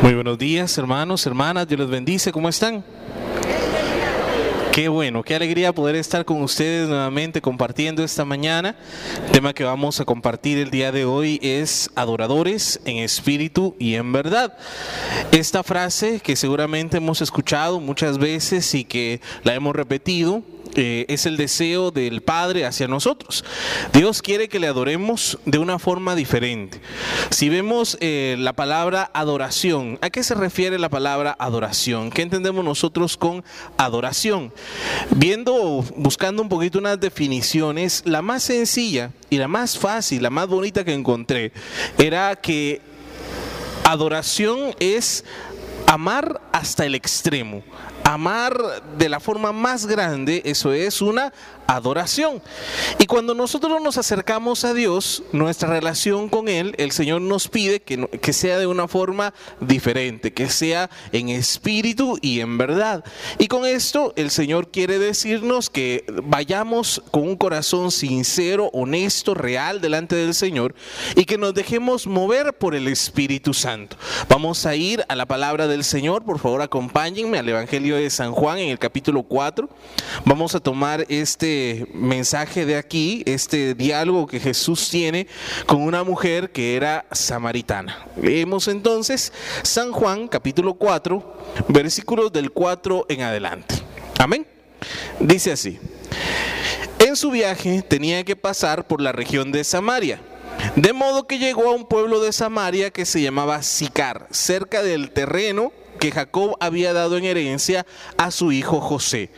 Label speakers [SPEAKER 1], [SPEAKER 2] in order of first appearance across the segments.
[SPEAKER 1] Muy buenos días, hermanos, hermanas. Dios les bendice. ¿Cómo están? Qué bueno, qué alegría poder estar con ustedes nuevamente compartiendo esta mañana. El tema que vamos a compartir el día de hoy es adoradores en espíritu y en verdad. Esta frase que seguramente hemos escuchado muchas veces y que la hemos repetido eh, es el deseo del Padre hacia nosotros. Dios quiere que le adoremos de una forma diferente. Si vemos eh, la palabra adoración, ¿a qué se refiere la palabra adoración? ¿Qué entendemos nosotros con adoración? Viendo, buscando un poquito unas definiciones, la más sencilla y la más fácil, la más bonita que encontré, era que adoración es amar hasta el extremo amar de la forma más grande, eso es una adoración. Y cuando nosotros nos acercamos a Dios, nuestra relación con Él, el Señor nos pide que, que, sea de una forma diferente, que sea en espíritu y en verdad. Y con esto el Señor quiere decirnos que vayamos con un corazón sincero, honesto, real delante del Señor y que nos dejemos mover por el Espíritu Santo. Vamos a ir a la palabra del Señor, por favor acompáñenme al Evangelio de San Juan en el capítulo 4. Vamos a tomar este mensaje de aquí, este diálogo que Jesús tiene con una mujer que era samaritana. Leemos entonces San Juan capítulo 4, versículos del 4 en adelante. Amén. Dice así. En su viaje tenía que pasar por la región de Samaria. De modo que llegó a un pueblo de Samaria que se llamaba Sicar, cerca del terreno que Jacob había dado en herencia a su hijo José.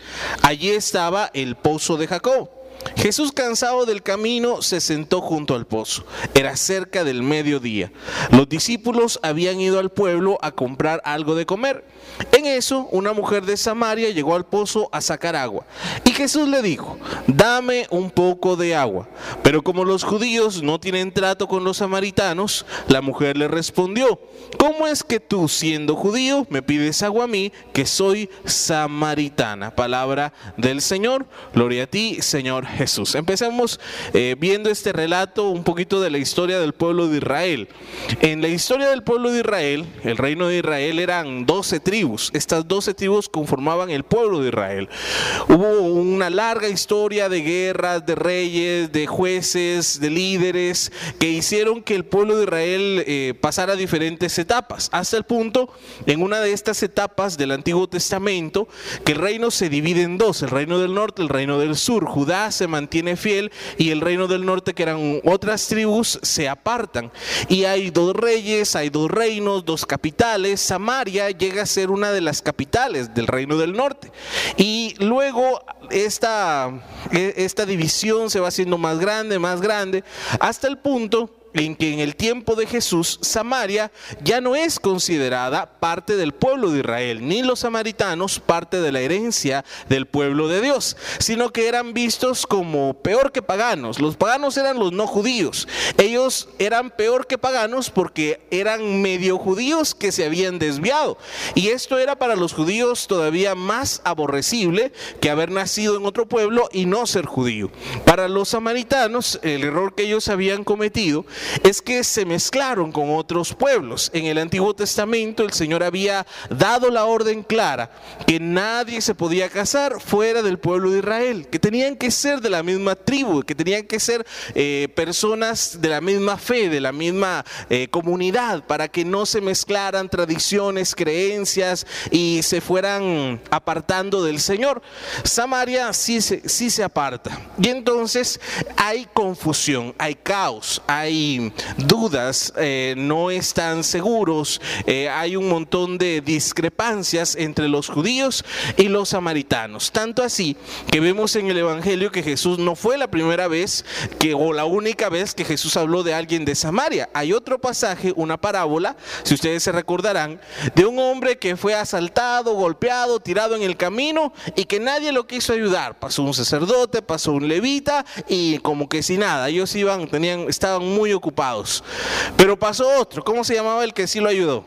[SPEAKER 1] Allí estaba el pozo de Jacob. Jesús, cansado del camino, se sentó junto al pozo. Era cerca del mediodía. Los discípulos habían ido al pueblo a comprar algo de comer. En eso, una mujer de Samaria llegó al pozo a sacar agua. Y Jesús le dijo, dame un poco de agua. Pero como los judíos no tienen trato con los samaritanos, la mujer le respondió, ¿cómo es que tú, siendo judío, me pides agua a mí, que soy samaritana? Palabra del Señor. Gloria a ti, Señor Jesús. Empecemos eh, viendo este relato un poquito de la historia del pueblo de Israel. En la historia del pueblo de Israel, el reino de Israel eran 12 tribus. Estas 12 tribus conformaban el pueblo de Israel. Hubo una larga historia de guerras, de reyes, de jueces, de líderes que hicieron que el pueblo de Israel eh, pasara diferentes etapas. Hasta el punto, en una de estas etapas del Antiguo Testamento, que el reino se divide en dos, el reino del norte, el reino del sur. Judá se mantiene fiel y el reino del norte, que eran otras tribus, se apartan. Y hay dos reyes, hay dos reinos, dos capitales. Samaria llega a ser una de las capitales del reino del norte. Y luego esta, e, esta división se va haciendo más grande, más grande, hasta el punto en que el tiempo de Jesús Samaria ya no es considerada parte del pueblo de Israel, ni los samaritanos parte de la herencia del pueblo de Dios, sino que eran vistos como peor que paganos. Los paganos eran los no judíos. Ellos eran peor que paganos porque eran medio judíos que se habían desviado. Y esto era para los judíos todavía más aborrecible que haber nacido en otro pueblo y no ser judío. Para los samaritanos, el error que ellos habían cometido es que se mezclaron con otros pueblos. En el Antiguo Testamento el Señor había dado la orden clara que nadie se podía casar fuera del pueblo de Israel, que tenían que ser de la misma tribu, que tenían que ser eh, personas de la misma fe, de la misma eh, comunidad, para que no se mezclaran tradiciones, creencias y se fueran apartando del Señor. Samaria sí se, sí se aparta. Y entonces hay confusión, hay caos, hay dudas, eh, no están seguros, eh, hay un montón de discrepancias entre los judíos y los samaritanos. Tanto así que vemos en el Evangelio que Jesús no fue la primera vez que, o la única vez que Jesús habló de alguien de Samaria. Hay otro pasaje, una parábola, si ustedes se recordarán, de un hombre que fue asaltado, golpeado, tirado en el camino y que nadie lo quiso ayudar. Pasó un sacerdote, pasó un levita y como que si nada, ellos iban, tenían, estaban muy. Pero pasó otro, ¿cómo se llamaba el que sí lo ayudó?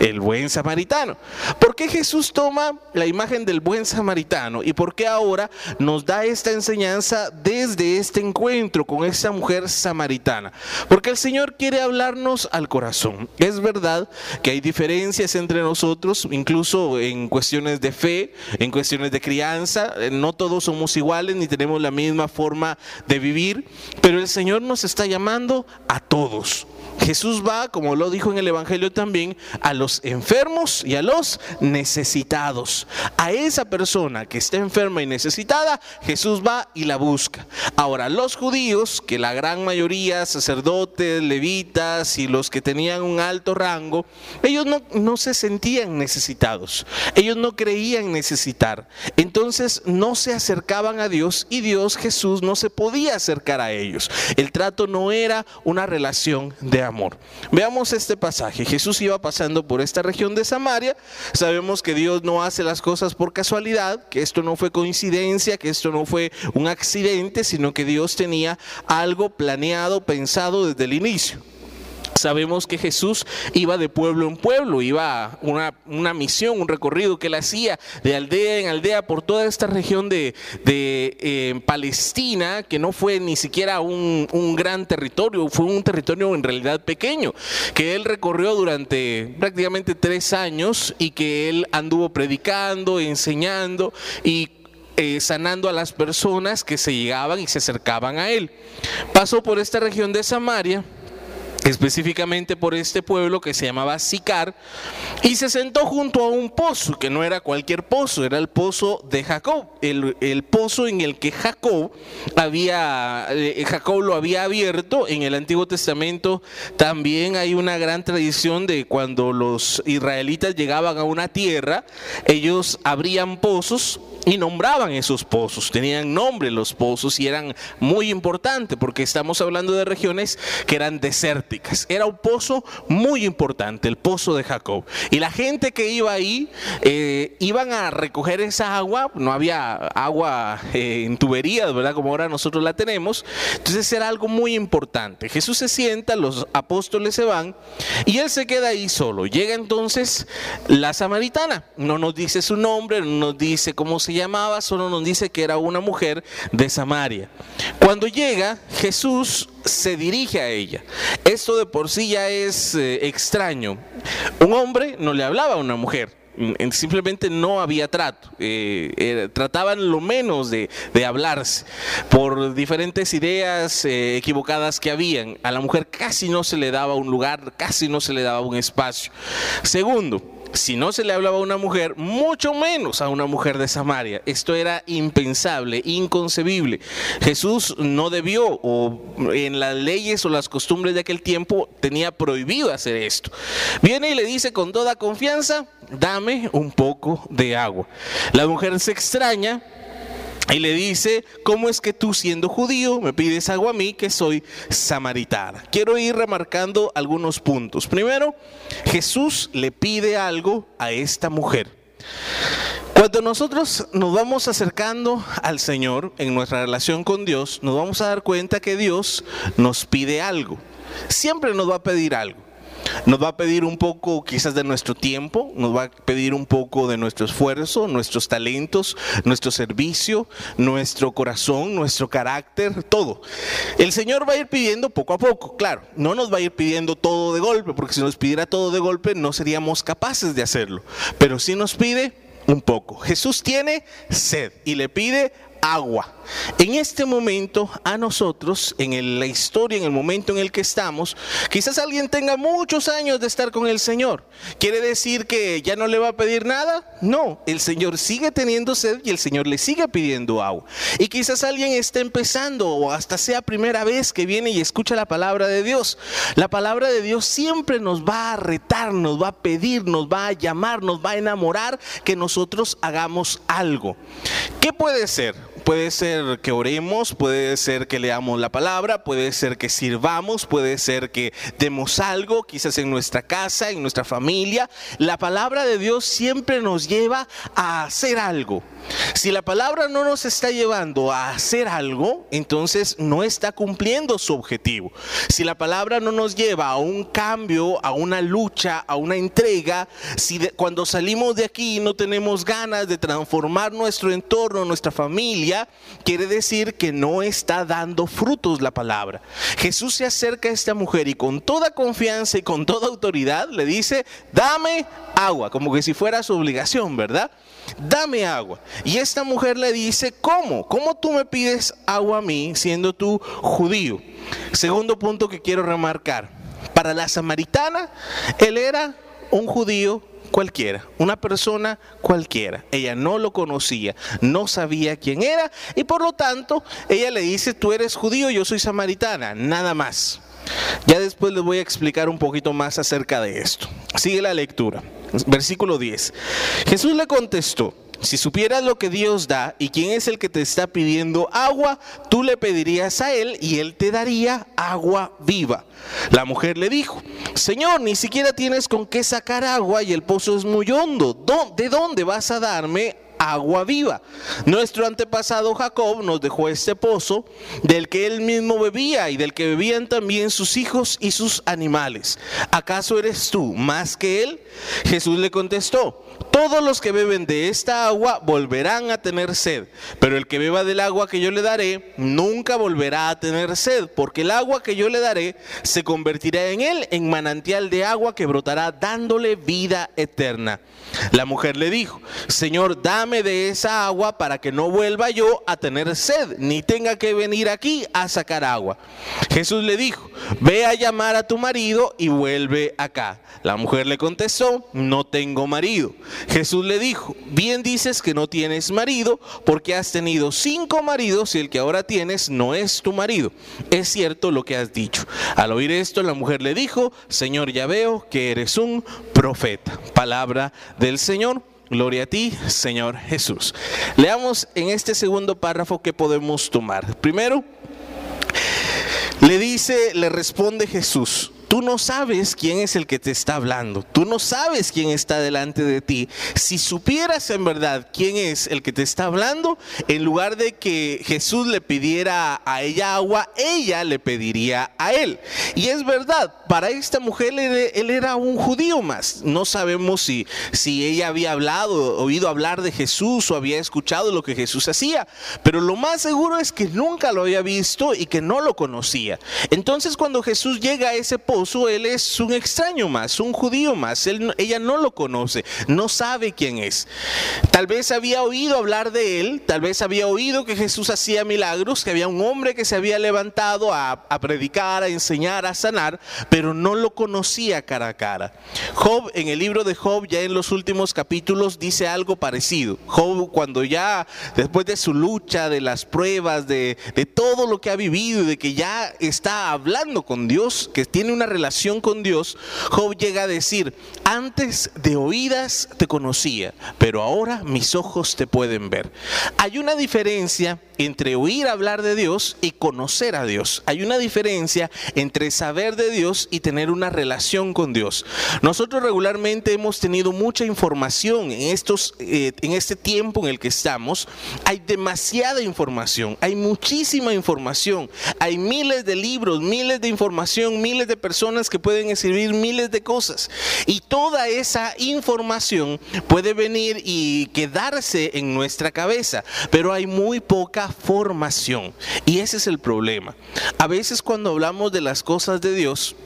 [SPEAKER 1] El buen samaritano. ¿Por qué Jesús toma la imagen del buen samaritano y por qué ahora nos da esta enseñanza desde este encuentro con esta mujer samaritana? Porque el Señor quiere hablarnos al corazón. Es verdad que hay diferencias entre nosotros, incluso en cuestiones de fe, en cuestiones de crianza, no todos somos iguales ni tenemos la misma forma de vivir, pero el Señor nos está llamando a todos. Jesús va, como lo dijo en el Evangelio también, a los enfermos y a los necesitados. A esa persona que está enferma y necesitada, Jesús va y la busca. Ahora, los judíos, que la gran mayoría, sacerdotes, levitas y los que tenían un alto rango, ellos no, no se sentían necesitados. Ellos no creían necesitar. Entonces no se acercaban a Dios y Dios, Jesús, no se podía acercar a ellos. El trato no era una relación de amor. Veamos este pasaje. Jesús iba pasando por esta región de Samaria. Sabemos que Dios no hace las cosas por casualidad, que esto no fue coincidencia, que esto no fue un accidente, sino que Dios tenía algo planeado, pensado desde el inicio. Sabemos que Jesús iba de pueblo en pueblo, iba una, una misión, un recorrido que él hacía de aldea en aldea por toda esta región de, eh, Palestina, que no fue ni siquiera un, un, gran territorio, fue un territorio en realidad pequeño, que él recorrió durante prácticamente tres años y que él anduvo predicando, enseñando y eh, sanando a las personas que se llegaban y se acercaban a él. Pasó por esta región de Samaria específicamente por este pueblo que se llamaba Sicar, y se sentó junto a un pozo, que no era cualquier pozo, era el pozo de Jacob, el, pozo en el que Jacob había, eh, Jacob lo había abierto, en el Antiguo Testamento también hay una gran tradición de cuando los israelitas llegaban a una tierra, ellos abrían pozos y nombraban esos pozos, tenían nombre los pozos y eran muy importantes porque estamos hablando de regiones que eran desérticas. Era un pozo muy importante, el pozo de Jacob. Y la gente que iba ahí eh, iban a recoger esa agua, no había agua eh, en tuberías, ¿verdad? Como ahora nosotros la tenemos. Entonces era algo muy importante. Jesús se sienta, los apóstoles se van y él se queda ahí solo. Llega entonces la samaritana, no nos dice su nombre, no nos dice cómo se llamaba, solo nos dice que era una mujer de Samaria. Cuando llega, Jesús se dirige a ella. Esto de por sí ya es eh, extraño. Un hombre no le hablaba a una mujer simplemente no había trato. Eh, trataban lo menos de, hablarse por diferentes ideas eh, equivocadas que habían. A la mujer casi no se le daba un lugar, casi no se le daba un espacio. Segundo, si no se le hablaba a una mujer, mucho menos a una mujer de Samaria. Esto era impensable, inconcebible. Jesús no debió, o en las leyes o las costumbres de aquel tiempo, tenía prohibido hacer esto. Viene y le dice con toda confianza, dame un poco de agua. La mujer se extraña y le dice, ¿cómo es que tú siendo judío me pides agua a mí que soy samaritana? Quiero ir remarcando algunos puntos. Primero, Jesús le pide algo a esta mujer. Cuando nosotros nos vamos acercando al Señor en nuestra relación con Dios, nos vamos a dar cuenta que Dios nos pide algo. Siempre nos va a pedir algo. Nos va a pedir un poco quizás de nuestro tiempo, nos va a pedir un poco de nuestro esfuerzo, nuestros talentos, nuestro servicio, nuestro corazón, nuestro carácter, todo. El Señor va a ir pidiendo poco a poco, claro, no nos va a ir pidiendo todo de golpe, porque si nos pidiera todo de golpe no seríamos capaces de hacerlo, pero sí nos pide un poco. Jesús tiene sed y le pide agua. En este momento, a nosotros, en la historia, en el momento en el que estamos, quizás alguien tenga muchos años de estar con el Señor. ¿Quiere decir que ya no le va a pedir nada? No, el Señor sigue teniendo sed y el Señor le sigue pidiendo agua. Y quizás alguien esté empezando o hasta sea primera vez que viene y escucha la palabra de Dios. La palabra de Dios siempre nos va a retar, nos va a pedir, nos va a llamar, nos va a enamorar que nosotros hagamos algo. ¿Qué puede ser? Puede ser que oremos, puede ser que leamos la palabra, puede ser que sirvamos, puede ser que demos algo, quizás en nuestra casa, en nuestra familia. La palabra de Dios siempre nos lleva a hacer algo. Si la palabra no nos está llevando a hacer algo, entonces no está cumpliendo su objetivo. Si la palabra no nos lleva a un cambio, a una lucha, a una entrega, si cuando salimos de aquí no tenemos ganas de transformar nuestro entorno, nuestra familia, quiere decir que no está dando frutos la palabra. Jesús se acerca a esta mujer y con toda confianza y con toda autoridad le dice, dame agua, como que si fuera su obligación, ¿verdad? Dame agua. Y esta mujer le dice, ¿cómo? ¿Cómo tú me pides agua a mí siendo tú judío? Segundo punto que quiero remarcar. Para la samaritana, él era un judío cualquiera, una persona cualquiera. Ella no lo conocía, no sabía quién era y por lo tanto ella le dice, tú eres judío, yo soy samaritana, nada más. Ya después les voy a explicar un poquito más acerca de esto. Sigue la lectura. Versículo 10. Jesús le contestó, si supieras lo que Dios da y quién es el que te está pidiendo agua, tú le pedirías a él y él te daría agua viva. La mujer le dijo, Señor, ni siquiera tienes con qué sacar agua y el pozo es muy hondo. ¿De dónde vas a darme agua viva. Nuestro antepasado Jacob nos dejó este pozo del que él mismo bebía y del que bebían también sus hijos y sus animales. ¿Acaso eres tú más que él? Jesús le contestó, todos los que beben de esta agua volverán a tener sed, pero el que beba del agua que yo le daré nunca volverá a tener sed, porque el agua que yo le daré se convertirá en él en manantial de agua que brotará dándole vida eterna. La mujer le dijo, Señor, dame de esa agua para que no vuelva yo a tener sed, ni tenga que venir aquí a sacar agua. Jesús le dijo, ve a llamar a tu marido y vuelve acá. La mujer le contestó, no tengo marido. Jesús le dijo, bien dices que no tienes marido porque has tenido cinco maridos y el que ahora tienes no es tu marido. Es cierto lo que has dicho. Al oír esto, la mujer le dijo, Señor, ya veo que eres un profeta. Palabra del Señor. Gloria a ti, Señor Jesús. Leamos en este segundo párrafo que podemos tomar. Primero, le dice, le responde Jesús, Tú no sabes quién es el que te está hablando. Tú no sabes quién está delante de ti. Si supieras en verdad quién es el que te está hablando, en lugar de que Jesús le pidiera a ella agua, ella le pediría a él. Y es verdad, para esta mujer él, era un judío más. No sabemos si, si ella había hablado, oído hablar de Jesús o había escuchado lo que Jesús hacía. Pero lo más seguro es que nunca lo había visto y que no lo conocía. Entonces cuando Jesús llega a ese él es un extraño más, un judío más. ella no lo conoce, no sabe quién es. Tal vez había oído hablar de él, tal vez había oído que Jesús hacía milagros, que había un hombre que se había levantado a, a predicar, a enseñar, a sanar, pero no lo conocía cara a cara. Job, en el libro de Job, ya en los últimos capítulos, dice algo parecido. Job, cuando ya, después de su lucha, de las pruebas, de, de todo lo que ha vivido, de que ya está hablando con Dios, que tiene una relación con Dios, Job llega a decir, antes de oídas te conocía, pero ahora mis ojos te pueden ver. Hay una diferencia entre oír hablar de Dios y conocer a Dios. Hay una diferencia entre saber de Dios y tener una relación con Dios. Nosotros regularmente hemos tenido mucha información en, estos, eh, en este tiempo en el que estamos. Hay demasiada información, hay muchísima información, hay miles de libros, miles de información, miles de personas que pueden escribir miles de cosas. Y toda esa información puede venir y quedarse en nuestra cabeza, pero hay muy poca formación. Y ese es el problema. A veces cuando hablamos de las cosas de Dios,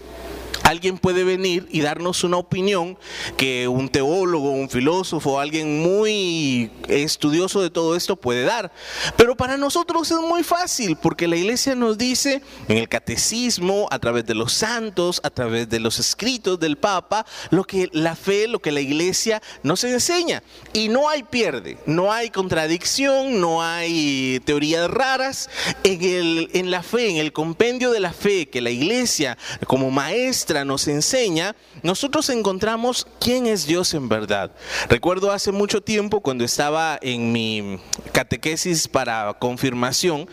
[SPEAKER 1] Alguien puede venir y darnos una opinión que un teólogo, un filósofo, alguien muy estudioso de todo esto puede dar. Pero para nosotros es muy fácil porque la iglesia nos dice en el catecismo, a través de los santos, a través de los escritos del Papa, lo que la fe, lo que la iglesia nos enseña. Y no hay pierde, no hay contradicción, no hay teorías raras. En, el, en la fe, en el compendio de la fe que la iglesia como maestra, Nos enseña, nosotros encontramos quién es Dios en verdad. Recuerdo hace mucho tiempo cuando estaba en mi catequesis para confirmación,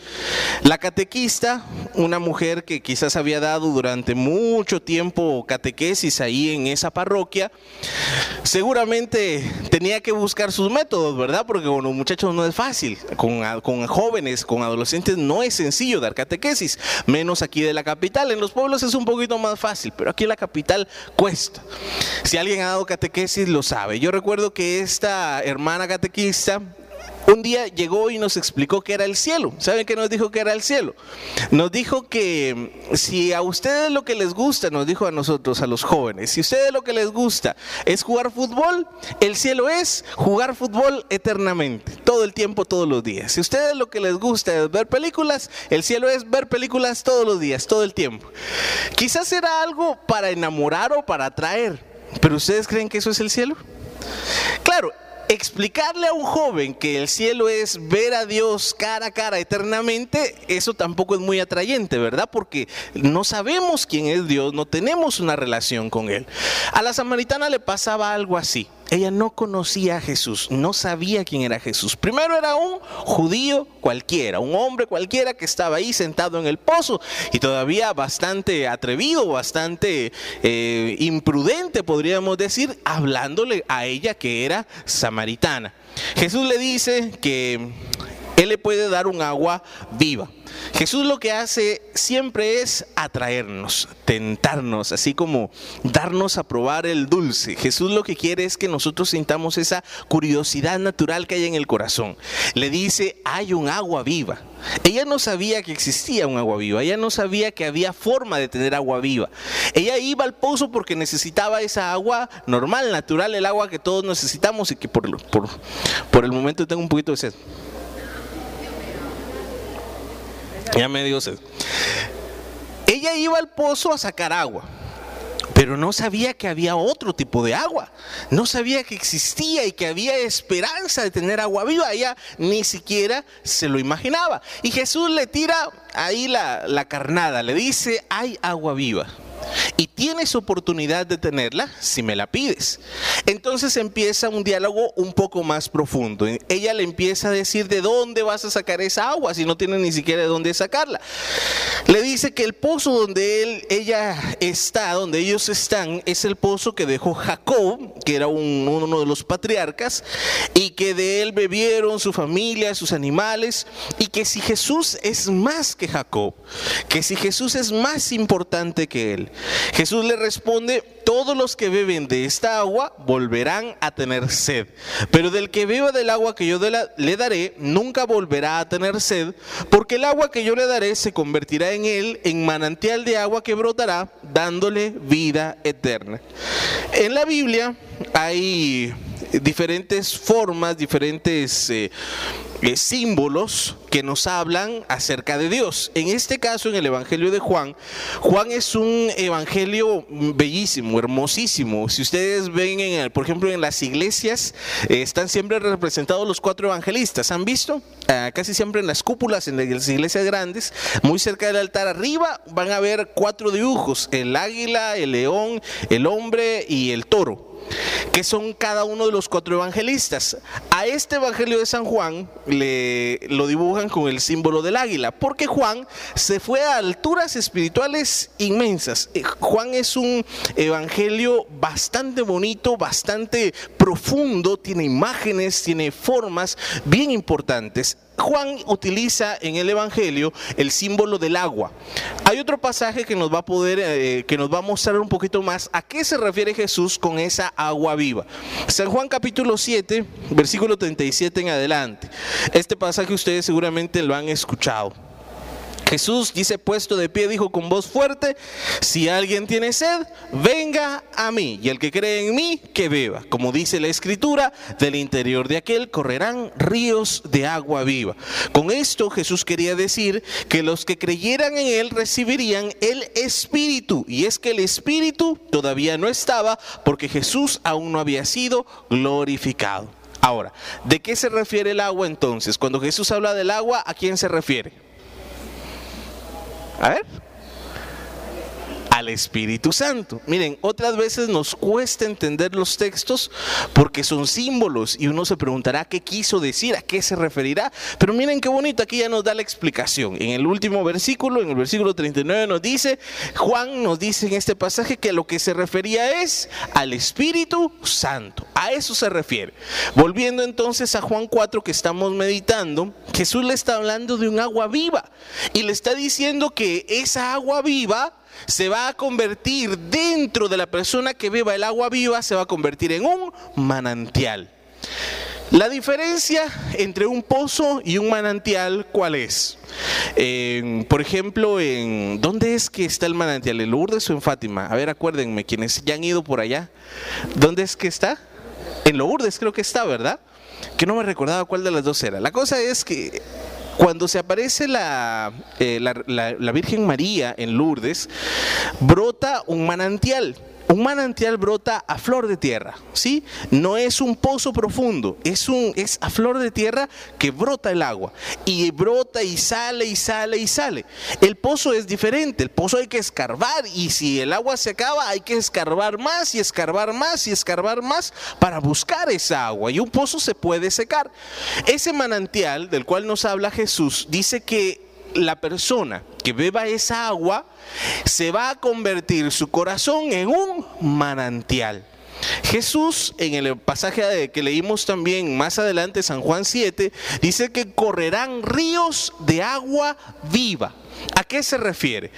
[SPEAKER 1] la catequista, una mujer que quizás había dado durante mucho tiempo catequesis ahí en esa parroquia, seguramente tenía que buscar sus métodos, ¿verdad? Porque con los muchachos no es fácil, con, con jóvenes, con adolescentes no es sencillo dar catequesis, menos aquí de la capital. En los pueblos es un poquito más fácil, pero aquí en la capital cuesta. Si alguien ha dado catequesis lo sabe. Yo recuerdo que esta hermana catequista un día llegó y nos explicó que era el cielo. ¿Saben qué nos dijo que era el cielo? Nos dijo que si a ustedes lo que les gusta, nos dijo a nosotros, a los jóvenes, si a ustedes lo que les gusta es jugar fútbol, el cielo es jugar fútbol eternamente, todo el tiempo, todos los días. Si a ustedes lo que les gusta es ver películas, el cielo es ver películas todos los días, todo el tiempo. Quizás era algo para enamorar o para atraer, pero ¿ustedes creen que eso es el cielo? Claro, explicarle a un joven que el cielo es ver a Dios cara a cara eternamente, eso tampoco es muy atrayente, ¿verdad? Porque no sabemos quién es Dios, no tenemos una relación con Él. A la samaritana le pasaba algo así. Ella no conocía a Jesús, no sabía quién era Jesús. Primero era un judío cualquiera, un hombre cualquiera que estaba ahí sentado en el pozo y todavía bastante atrevido, bastante eh, imprudente, podríamos decir, hablándole a ella que era samaritana. Jesús le dice que él le puede dar un agua viva. Jesús lo que hace siempre es atraernos, tentarnos, así como darnos a probar el dulce. Jesús lo que quiere es que nosotros sintamos esa curiosidad natural que hay en el corazón. Le dice, hay un agua viva. Ella no sabía que existía un agua viva, ella no sabía que había forma de tener agua viva. Ella iba al pozo porque necesitaba esa agua normal, natural, el agua que todos necesitamos y que por, el momento tengo un poquito de sed. Ya me dio sed. Ella iba al pozo a sacar agua, pero no sabía que había otro tipo de agua. No sabía que existía y que había esperanza de tener agua viva. Ella ni siquiera se lo imaginaba. Y Jesús le tira ahí la, la carnada, le dice, hay agua viva y tienes oportunidad de tenerla si me la pides. Entonces empieza un diálogo un poco más profundo. Ella le empieza a decir de dónde vas a sacar esa agua si no tiene ni siquiera de dónde sacarla. Le dice que el pozo donde él, ella está, donde ellos están, es el pozo que dejó Jacob, que era uno de los patriarcas, y que de él bebieron su familia, sus animales, y que si Jesús es más que Jacob, que si Jesús es más importante que él, Jesús le responde, todos los que beben de esta agua volverán a tener sed, pero del que beba del agua que yo le daré, nunca volverá a tener sed, porque el agua que yo le daré se convertirá en él en manantial de agua que brotará, dándole vida eterna. En la Biblia hay diferentes formas, diferentes eh, eh, símbolos que nos hablan acerca de Dios. En este caso, en el Evangelio de Juan, Juan es un evangelio bellísimo, hermosísimo. Si ustedes ven, en por ejemplo, en las iglesias, eh, están siempre representados los cuatro evangelistas. ¿Han visto? Ah, casi siempre en las cúpulas, en las iglesias grandes, muy cerca del altar arriba, van a ver cuatro dibujos, el águila, el león, el hombre y el toro que son cada uno de los cuatro evangelistas. A este evangelio de San Juan le, lo dibujan con el símbolo del águila, porque Juan se fue a alturas espirituales inmensas. Eh, Juan es un evangelio bastante bonito, bastante profundo, tiene imágenes, tiene formas bien importantes. Juan utiliza en el Evangelio el símbolo del agua. Hay otro pasaje que nos va a poder, eh, que nos va a mostrar un poquito más a qué se refiere Jesús con esa agua viva. San Juan capítulo 7, versículo 37 en adelante. Este pasaje ustedes seguramente lo han escuchado. Jesús dice puesto de pie, dijo con voz fuerte, si alguien tiene sed, venga a mí, y el que cree en mí, que beba. Como dice la escritura, del interior de aquel correrán ríos de agua viva. Con esto Jesús quería decir que los que creyeran en él recibirían el Espíritu, y es que el Espíritu todavía no estaba porque Jesús aún no había sido glorificado. Ahora, ¿de qué se refiere el agua entonces? Cuando Jesús habla del agua, ¿a quién se refiere? A ver. Al Espíritu Santo. Miren, otras veces nos cuesta entender los textos porque son símbolos y uno se preguntará qué quiso decir, a qué se referirá. Pero miren qué bonito, aquí ya nos da la explicación. En el último versículo, en el versículo 39 nos dice, Juan nos dice en este pasaje que lo que se refería es al Espíritu Santo. A eso se refiere. Volviendo entonces a Juan 4 que estamos meditando, Jesús le está hablando de un agua viva y le está diciendo que esa agua viva se va a convertir dentro de la persona que beba el agua viva, se va a convertir en un manantial. La diferencia entre un pozo y un manantial, ¿cuál es? por ejemplo, en ¿dónde es que está el manantial? ¿En Lourdes o en Fátima? A ver, acuérdenme, quienes ya han ido por allá. ¿Dónde es que está? En Lourdes creo que está, ¿verdad? Que no me recordaba cuál de las dos era. La cosa es que cuando se aparece eh, la, la, Virgen María en Lourdes, brota un manantial. Un manantial brota a flor de tierra, ¿sí? No es un pozo profundo, es, un, es a flor de tierra que brota el agua. Y brota y sale y sale y sale. El pozo es diferente, el pozo hay que escarbar y si el agua se acaba hay que escarbar más y escarbar más y escarbar más para buscar esa agua. Y un pozo se puede secar. Ese manantial del cual nos habla Jesús dice que la persona que beba esa agua se va a convertir su corazón en un manantial. Jesús, en el pasaje que leímos también más adelante, San Juan 7, dice que correrán ríos de agua viva. ¿A qué se refiere?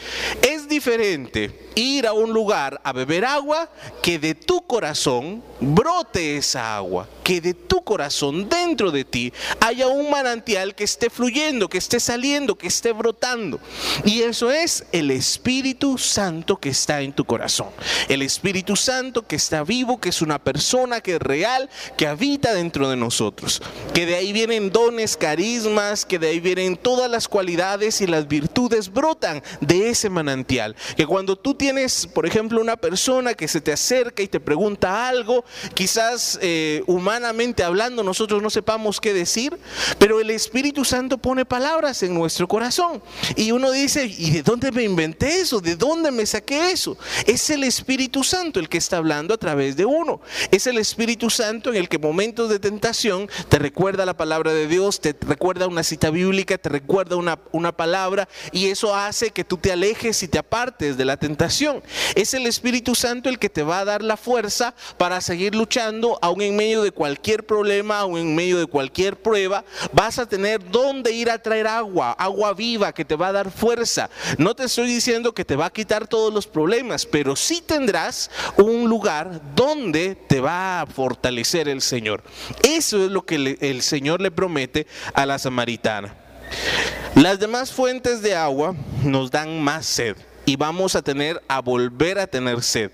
[SPEAKER 1] Es diferente ir a un lugar a beber agua que de tu corazón brote esa agua, que de tu corazón dentro de ti haya un manantial que esté fluyendo, que esté saliendo, que esté brotando. Y eso es el Espíritu Santo que está en tu corazón. El Espíritu Santo que está vivo, que es una persona que es real, que habita dentro de nosotros. Que de ahí vienen dones, carismas, que de ahí vienen todas las cualidades y las virtudes brotan de ese manantial. Que cuando tú tienes, por ejemplo, una persona que se te acerca y te pregunta algo, quizás eh, humanamente hablando nosotros no sepamos qué decir, pero el Espíritu Santo pone palabras en nuestro corazón. Y uno dice, ¿y de dónde me inventé eso? ¿De dónde me saqué eso? Es el Espíritu Santo el que está hablando a través de uno. Es el Espíritu Santo en el que momentos de tentación te recuerda la palabra de Dios, te recuerda una cita bíblica, te recuerda una, una palabra y eso hace que tú te alejes y te apartes de la tentación. Es el Espíritu Santo el que te va a dar la fuerza para seguir luchando, aún en medio de cualquier problema, aún en medio de cualquier prueba, vas a tener donde ir a traer agua, agua viva que te va a dar fuerza. No te estoy diciendo que te va a quitar todos los problemas, pero sí tendrás un lugar donde te va a fortalecer el Señor. Eso es lo que el Señor le promete a la samaritana. Las demás fuentes de agua nos dan más sed y vamos a tener a volver a tener sed.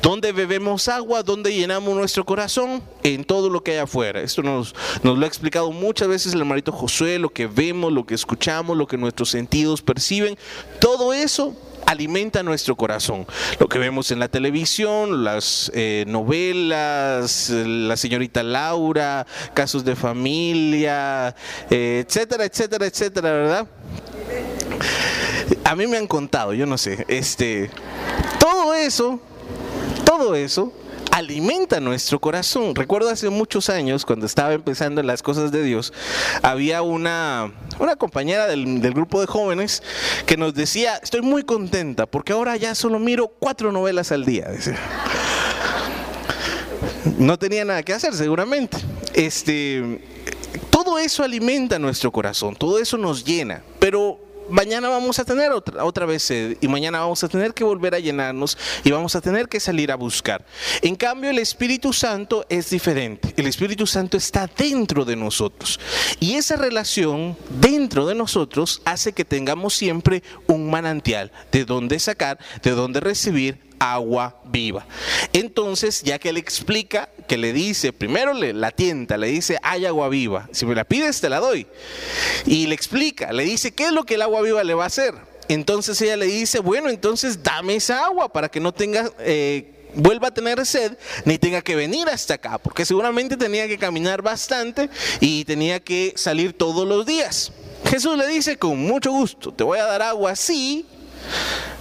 [SPEAKER 1] ¿Dónde bebemos agua? ¿Dónde llenamos nuestro corazón? En todo lo que hay afuera. Esto nos, nos lo ha explicado muchas veces el hermanito Josué, lo que vemos, lo que escuchamos, lo que nuestros sentidos perciben. Todo eso alimenta nuestro corazón. Lo que vemos en la televisión, las eh, novelas, la señorita Laura, casos de familia, eh, etcétera, etcétera, etcétera, ¿verdad? A mí me han contado, yo no sé, este, todo eso, todo eso alimenta nuestro corazón. Recuerdo hace muchos años, cuando estaba empezando en las cosas de Dios, había una, una compañera del, del, grupo de jóvenes que nos decía, estoy muy contenta porque ahora ya solo miro cuatro novelas al día. No tenía nada que hacer, seguramente. Este, todo eso alimenta nuestro corazón, todo eso nos llena, pero mañana vamos a tener otra, otra vez sed y mañana vamos a tener que volver a llenarnos y vamos a tener que salir a buscar. En cambio, el Espíritu Santo es diferente. El Espíritu Santo está dentro de nosotros y esa relación dentro de nosotros hace que tengamos siempre un manantial de donde sacar, de donde recibir agua viva. Entonces, ya que le explica, que le dice, primero le la tienta, le dice, hay agua viva. Si me la pides, te la doy. Y le explica, le dice, ¿qué es lo que el agua viva le va a hacer? Entonces ella le dice, bueno, entonces dame esa agua para que no tenga... Eh, vuelva a tener sed ni tenga que venir hasta acá, porque seguramente tenía que caminar bastante y tenía que salir todos los días. Jesús le dice con mucho gusto, te voy a dar agua así,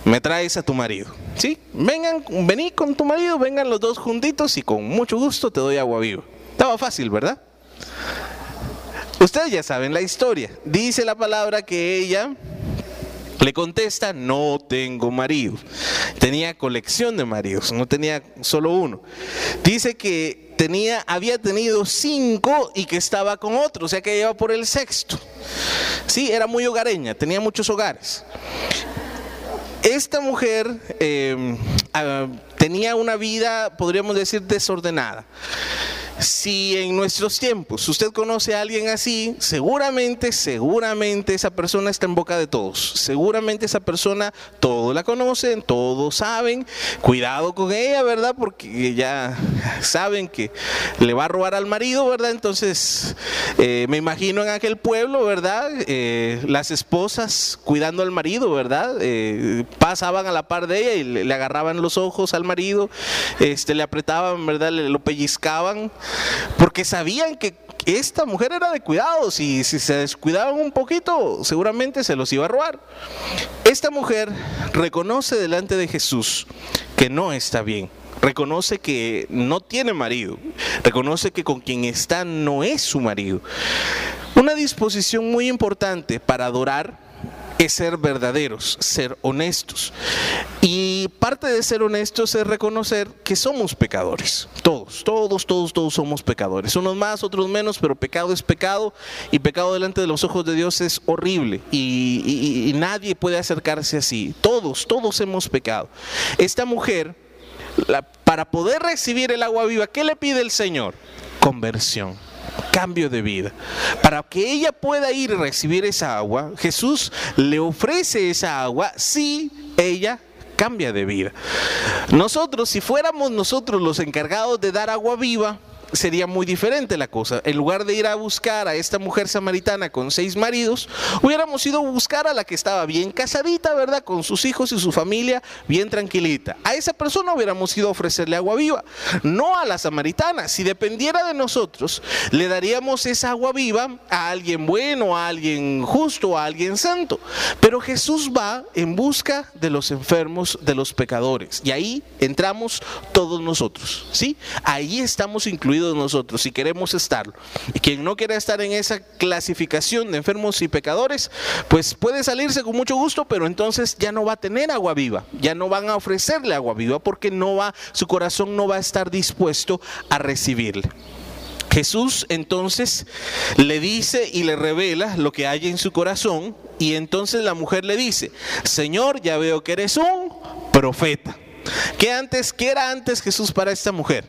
[SPEAKER 1] me traes a tu marido. ¿Sí? Vengan, vení con tu marido, vengan los dos juntitos y con mucho gusto te doy agua viva. Estaba fácil, ¿verdad? Ustedes ya saben la historia. Dice la palabra que ella le contesta, no tengo marido. Tenía colección de maridos, no tenía solo uno. Dice que tenía, había tenido cinco y que estaba con otro, o sea que iba por el sexto. Sí, era muy hogareña, tenía muchos hogares. Esta mujer em, ah, tenía una vida, podríamos decir, desordenada. Si en nuestros tiempos usted conoce a alguien así, seguramente, seguramente esa persona está en boca de todos. Seguramente esa persona todos la conocen, todos saben. Cuidado con ella, ¿verdad? Porque ya saben que le va a robar al marido, ¿verdad? Entonces, eh, me imagino en aquel pueblo, ¿verdad? Eh, las esposas cuidando al marido, ¿verdad? Eh, pasaban a la par de ella y le, agarraban los ojos al marido, este, le apretaban, ¿verdad? Le, lo pellizcaban porque sabían que esta mujer era de cuidados y si se descuidaban un poquito, seguramente se los iba a robar. Esta mujer reconoce delante de Jesús que no está bien. Reconoce que no tiene marido. Reconoce que con quien está no es su marido. Una disposición muy importante para adorar es ser verdaderos, ser honestos. Y parte de ser honestos es reconocer que somos pecadores. Todos, todos, todos, todos somos pecadores. Unos más, otros menos, pero pecado es pecado y pecado delante de los ojos de Dios es horrible y, nadie puede acercarse así. Todos, todos hemos pecado. Esta mujer, para poder recibir el agua viva, ¿qué le pide el Señor? Conversión cambio de vida. Para que ella pueda ir a recibir esa agua, Jesús le ofrece esa agua si ella cambia de vida. Nosotros, si fuéramos nosotros los encargados de dar agua viva, sería muy diferente la cosa. En lugar de ir a buscar a esta mujer samaritana con seis maridos, hubiéramos ido a buscar a la que estaba bien casadita, ¿verdad? Con sus hijos y su familia bien tranquilita. A esa persona hubiéramos ido a ofrecerle agua viva, no a la samaritana. Si dependiera de nosotros, le daríamos esa agua viva a alguien bueno, a alguien justo, a alguien santo. Pero Jesús va en busca de los enfermos, de los pecadores. Y ahí entramos todos nosotros, ¿sí? Ahí estamos incluidos nosotros, si queremos estarlo. Y quien no quiera estar en esa clasificación de enfermos y pecadores, pues puede salirse con mucho gusto, pero entonces ya no va a tener agua viva, ya no van a ofrecerle agua viva porque no va, su corazón no va a estar dispuesto a recibirle. Jesús entonces le dice y le revela lo que hay en su corazón y entonces la mujer le dice, Señor, ya veo que eres un profeta. ¿Qué antes, qué era antes Jesús para esta mujer?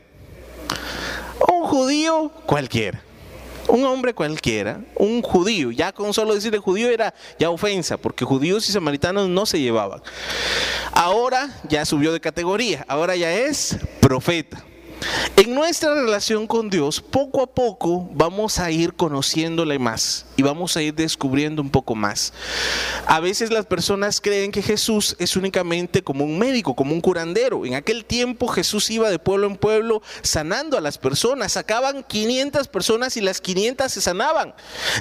[SPEAKER 1] Un judío cualquiera. Un hombre cualquiera, un judío, ya con solo decirle judío era ya ofensa, porque judíos y samaritanos no se llevaban. Ahora ya subió de categoría, ahora ya es profeta. En nuestra relación con Dios, poco a poco vamos a ir conociéndole más y vamos a ir descubriendo un poco más. A veces las personas creen que Jesús es únicamente como un médico, como un curandero. En aquel tiempo Jesús iba de pueblo en pueblo sanando a las personas. Sacaban 500 personas y las 500 se sanaban.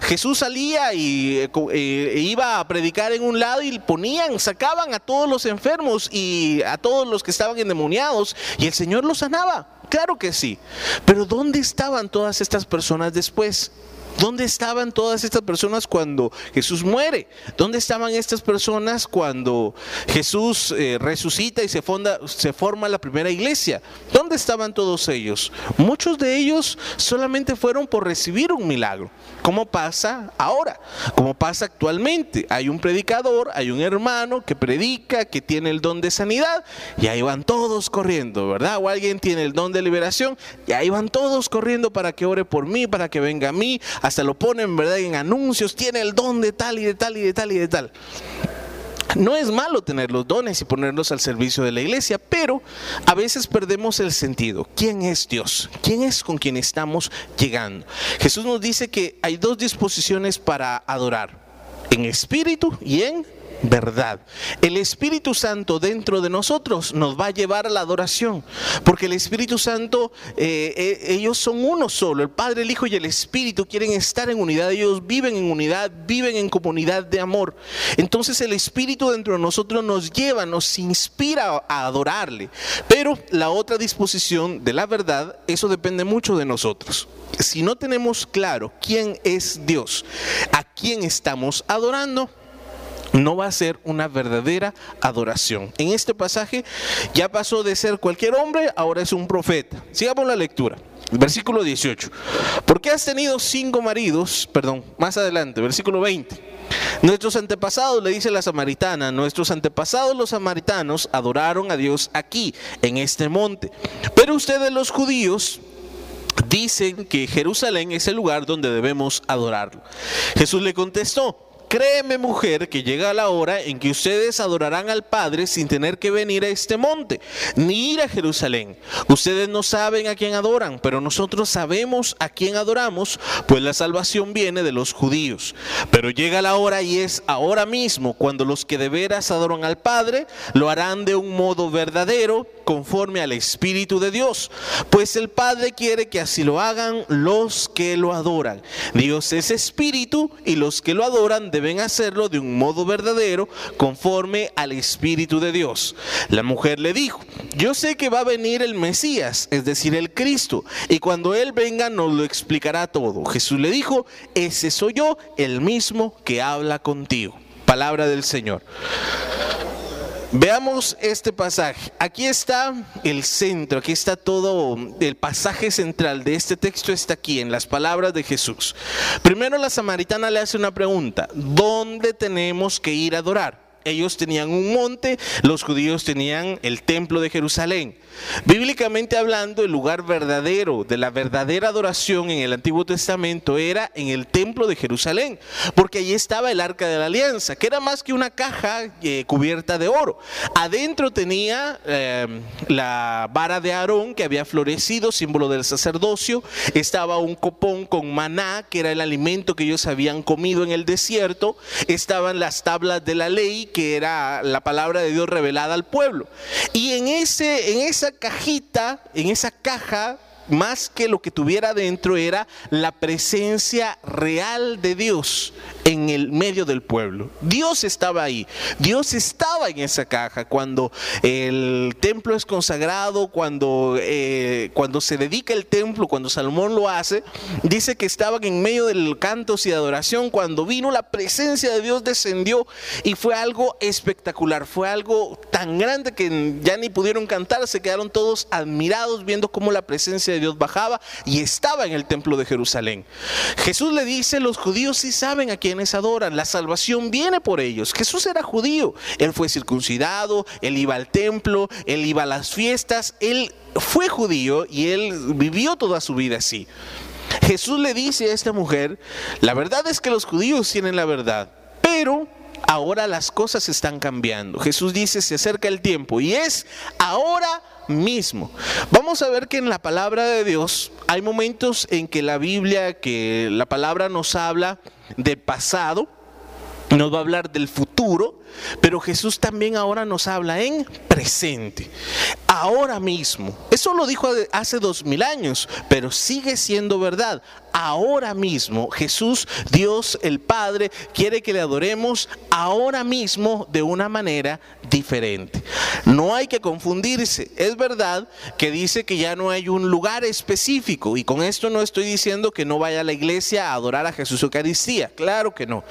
[SPEAKER 1] Jesús salía y eh, eh, iba a predicar en un lado y ponían, sacaban a todos los enfermos y a todos los que estaban endemoniados y el Señor los sanaba. Claro que sí. Pero ¿dónde estaban todas estas personas después? ¿Dónde estaban todas estas personas cuando Jesús muere? ¿Dónde estaban estas personas cuando Jesús eh, resucita y se, se forma la primera iglesia? ¿Dónde estaban todos ellos? Muchos de ellos solamente fueron por recibir un milagro. ¿Cómo pasa ahora? ¿Cómo pasa actualmente? Hay un predicador, hay un hermano que predica, que tiene el don de sanidad y ahí van todos corriendo, ¿verdad? O alguien tiene el don de liberación y ahí van todos corriendo para que ore por mí, para que venga a mí, hasta lo ponen, ¿verdad? En anuncios, tiene el don de tal y de tal y de tal y de tal. No es malo tener los dones y ponerlos al servicio de la iglesia, pero a veces perdemos el sentido. ¿Quién es Dios? ¿Quién es con quien estamos llegando? Jesús nos dice que hay dos disposiciones para adorar, en espíritu y en verdad. El Espíritu Santo dentro de nosotros nos va a llevar a la adoración, porque el Espíritu Santo, eh, eh, ellos son uno solo, el Padre, el Hijo y el Espíritu quieren estar en unidad, ellos viven en unidad, viven en comunidad de amor. Entonces el Espíritu dentro de nosotros nos lleva, nos inspira a adorarle, pero la otra disposición de la verdad, eso depende mucho de nosotros. Si no tenemos claro quién es Dios, a quién estamos adorando, no va a ser una verdadera adoración. En este pasaje ya pasó de ser cualquier hombre, ahora es un profeta. Sigamos la lectura. Versículo 18. ¿Por qué has tenido cinco maridos? Perdón, más adelante, versículo 20. Nuestros antepasados, le dice la samaritana, nuestros antepasados los samaritanos adoraron a Dios aquí, en este monte. Pero ustedes los judíos dicen que Jerusalén es el lugar donde debemos adorarlo. Jesús le contestó, Créeme mujer que llega la hora en que ustedes adorarán al Padre sin tener que venir a este monte, ni ir a Jerusalén. Ustedes no saben a quién adoran, pero nosotros sabemos a quién adoramos, pues la salvación viene de los judíos. Pero llega la hora y es ahora mismo cuando los que de veras adoran al Padre lo harán de un modo verdadero, conforme al Espíritu de Dios, pues el Padre quiere que así lo hagan los que lo adoran. Dios es Espíritu y los que lo adoran deben hacerlo de un modo verdadero conforme al Espíritu de Dios. La mujer le dijo, yo sé que va a venir el Mesías, es decir, el Cristo, y cuando Él venga nos lo explicará todo. Jesús le dijo, ese soy yo, el mismo que habla contigo. Palabra del Señor. Veamos este pasaje. Aquí está el centro, aquí está todo el pasaje central de este texto está aquí en las palabras de Jesús. Primero la samaritana le hace una pregunta, ¿dónde tenemos que ir a adorar? ellos tenían un monte, los judíos tenían el templo de Jerusalén. Bíblicamente hablando, el lugar verdadero de la verdadera adoración en el Antiguo Testamento era en el templo de Jerusalén, porque allí estaba el arca de la alianza, que era más que una caja eh, cubierta de oro. Adentro tenía em, la vara de Aarón que había florecido, símbolo del sacerdocio. Estaba un copón con maná, que era el alimento que ellos habían comido en el desierto. Estaban las tablas de la ley que era la palabra de Dios revelada al pueblo. Y en, ese, en esa cajita, en esa caja, más que lo que tuviera dentro era la presencia real de Dios en el medio del pueblo. Dios estaba ahí, Dios estaba en esa caja cuando el templo es consagrado, cuando, eh, cuando se dedica el templo, cuando Salomón lo hace, dice que estaban en medio del cantos y adoración, cuando vino la presencia de Dios descendió y fue algo espectacular, fue algo tan grande que ya ni pudieron cantar, se quedaron todos admirados viendo cómo la presencia de Dios bajaba y estaba en el templo de Jerusalén. Jesús le dice, los judíos sí saben a adoran, la salvación viene por ellos. Jesús era judío, él fue circuncidado, él iba al templo, él iba a las fiestas, él fue judío y él vivió toda su vida así. Jesús le dice a esta mujer, la verdad es que los judíos tienen la verdad, pero ahora las cosas están cambiando. Jesús dice, se acerca el tiempo y es ahora mismo. Vamos a ver que en la palabra de Dios hay momentos en que la Biblia, que la palabra nos habla de pasado, nos va a hablar del futuro, pero Jesús también ahora nos habla en presente, ahora mismo. Eso lo dijo hace dos mil años, pero sigue siendo verdad ahora mismo. Jesús, Dios el Padre, quiere que le adoremos ahora mismo de una manera diferente. No hay que confundirse. Es verdad que dice que ya no hay un lugar específico y con esto no estoy diciendo que no vaya a la iglesia a adorar a Jesús Eucaristía. Claro que no.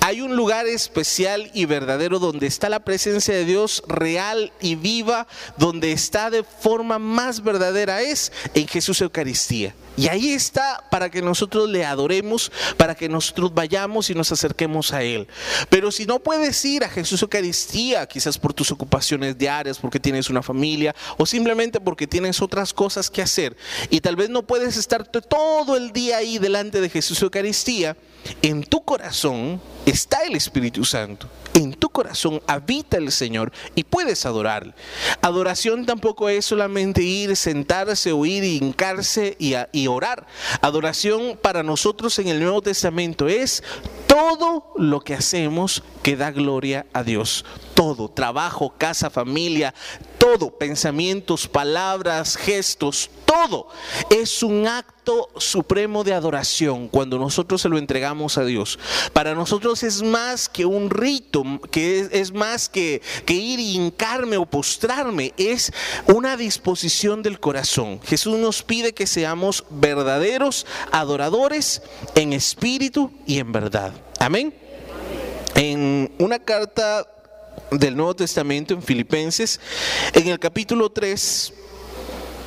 [SPEAKER 1] Hay un lugar especial y verdadero donde está la presencia de Dios real y viva, donde está de forma más verdadera es en Jesús Eucaristía. Y ahí está para que nosotros le adoremos, para que nosotros vayamos y nos acerquemos a Él. Pero si no puedes ir a Jesús Eucaristía, quizás por tus ocupaciones diarias, porque tienes una familia o simplemente porque tienes otras cosas que hacer y tal vez no puedes estar todo el día ahí delante de Jesús Eucaristía, en tu corazón está el Espíritu Santo. Corazón habita el Señor y puedes adorarle. Adoración tampoco es solamente ir, sentarse o ir, hincarse y, y orar. Adoración para nosotros en el Nuevo Testamento es todo lo que hacemos que da gloria a Dios. Todo, trabajo, casa, familia, todo, pensamientos, palabras, gestos, todo es un acto supremo de adoración cuando nosotros se lo entregamos a Dios. Para nosotros es más que un rito, que es, más que, que ir y hincarme o postrarme, es una disposición del corazón. Jesús nos pide que seamos verdaderos adoradores en espíritu y en verdad. Amén. En una carta del Nuevo Testamento en Filipenses, en el capítulo 3,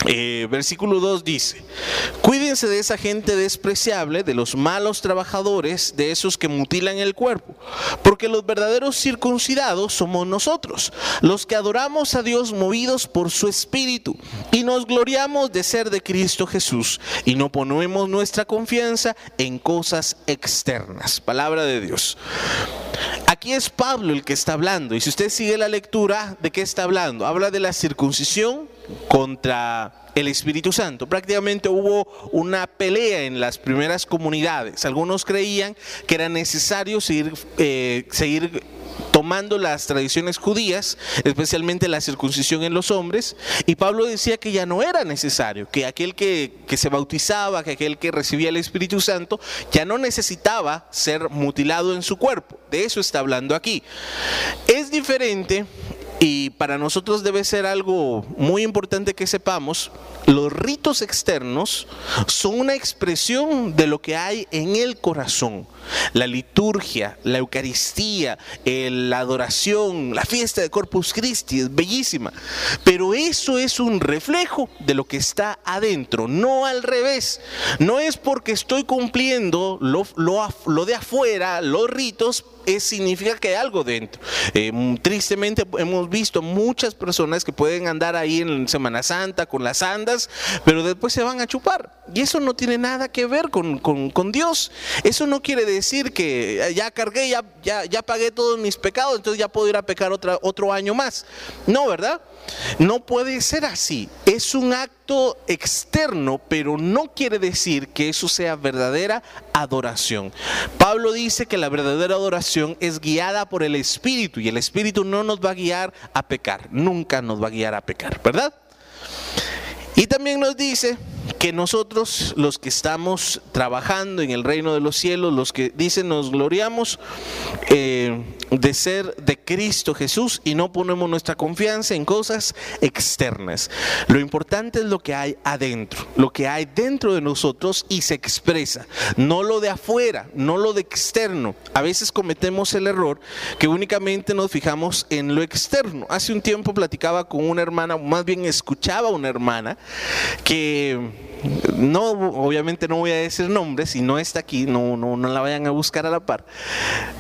[SPEAKER 1] eh, versículo 2 dice, cuídense de esa gente despreciable, de los malos trabajadores, de esos que mutilan el cuerpo, porque los verdaderos circuncidados somos nosotros, los que adoramos a Dios movidos por su espíritu y nos gloriamos de ser de Cristo Jesús y no ponemos nuestra confianza en cosas externas. Palabra de Dios. Aquí es Pablo el que está hablando y si usted sigue la lectura, ¿de qué está hablando? Habla de la circuncisión contra el Espíritu Santo. Prácticamente hubo una pelea en las primeras comunidades. Algunos creían que era necesario seguir, eh, seguir tomando las tradiciones judías, especialmente la circuncisión en los hombres, y Pablo decía que ya no era necesario, que aquel que, que, se bautizaba, que aquel que recibía el Espíritu Santo, ya no necesitaba ser mutilado en su cuerpo. De eso está hablando aquí. Es diferente y para nosotros debe ser algo muy importante que sepamos, los ritos externos son una expresión de lo que hay en el corazón. La liturgia, la Eucaristía, la adoración, la fiesta de Corpus Christi es bellísima, pero eso es un reflejo de lo que está adentro, no al revés. No es porque estoy cumpliendo lo, lo de afuera, los ritos, es, significa que hay algo dentro. Eh, tristemente hemos visto muchas personas que pueden andar ahí en Semana Santa con las andas, pero después se van a chupar. Y eso no tiene nada que ver con, con, Dios. Eso no quiere decir que ya cargué, ya, ya, ya, pagué todos mis pecados, entonces ya puedo ir a pecar otra, otro año más. No, ¿verdad? No puede ser así. Es un acto externo, pero no quiere decir que eso sea verdadera adoración. Pablo dice que la verdadera adoración es guiada por el Espíritu y el Espíritu no nos va a guiar a pecar, nunca nos va a guiar a pecar, ¿verdad? Y también nos dice que nosotros, los que estamos trabajando en el reino de los cielos, los que dicen nos gloriamos eh, de ser de Cristo Jesús y no ponemos nuestra confianza en cosas externas. Lo importante es lo que hay adentro, lo que hay dentro de nosotros y se expresa, no lo de afuera, no lo de externo. A veces cometemos el error que únicamente nos fijamos en lo externo. Hace un tiempo platicaba con una hermana, más bien escuchaba a una hermana que no, obviamente no voy a decir nombres, si no está aquí, no, no, no la vayan a buscar a la par.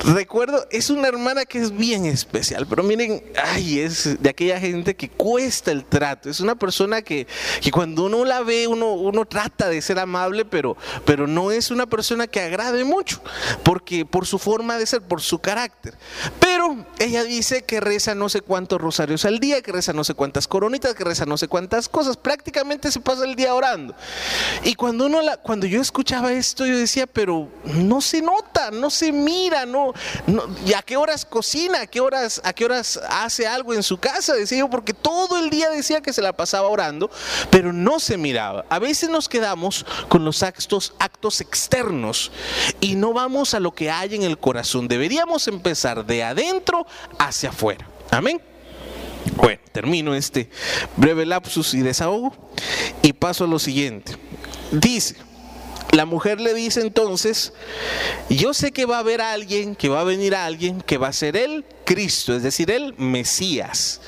[SPEAKER 1] Recuerdo, es una hermana que es bien especial, pero miren, ay, es de aquella gente que cuesta el trato, es una persona que, que cuando uno la ve, uno, uno trata de ser amable, pero, pero no es una persona que agrade mucho, porque por su forma de ser, por su carácter. Pero ella dice que reza no sé cuántos rosarios al día, que reza no sé cuántas coronitas, que reza no sé cuántas cosas, prácticamente se pasa el día orando. Y cuando uno la, cuando yo escuchaba esto, yo decía, pero no se nota, no se mira, no, ¿y a qué horas cocina? ¿A qué horas, a qué horas hace algo en su casa? Decía yo, porque todo el día decía que se la pasaba orando, pero no se miraba. A veces nos quedamos con los actos, actos externos y no vamos a lo que hay en el corazón. Deberíamos empezar de adentro hacia afuera. Amén. Bueno, termino este breve lapsus y desahogo y paso a lo siguiente. Dice, la mujer le dice entonces, yo sé que va a haber alguien, que va a venir alguien, que va a ser el Cristo, es decir, el Mesías.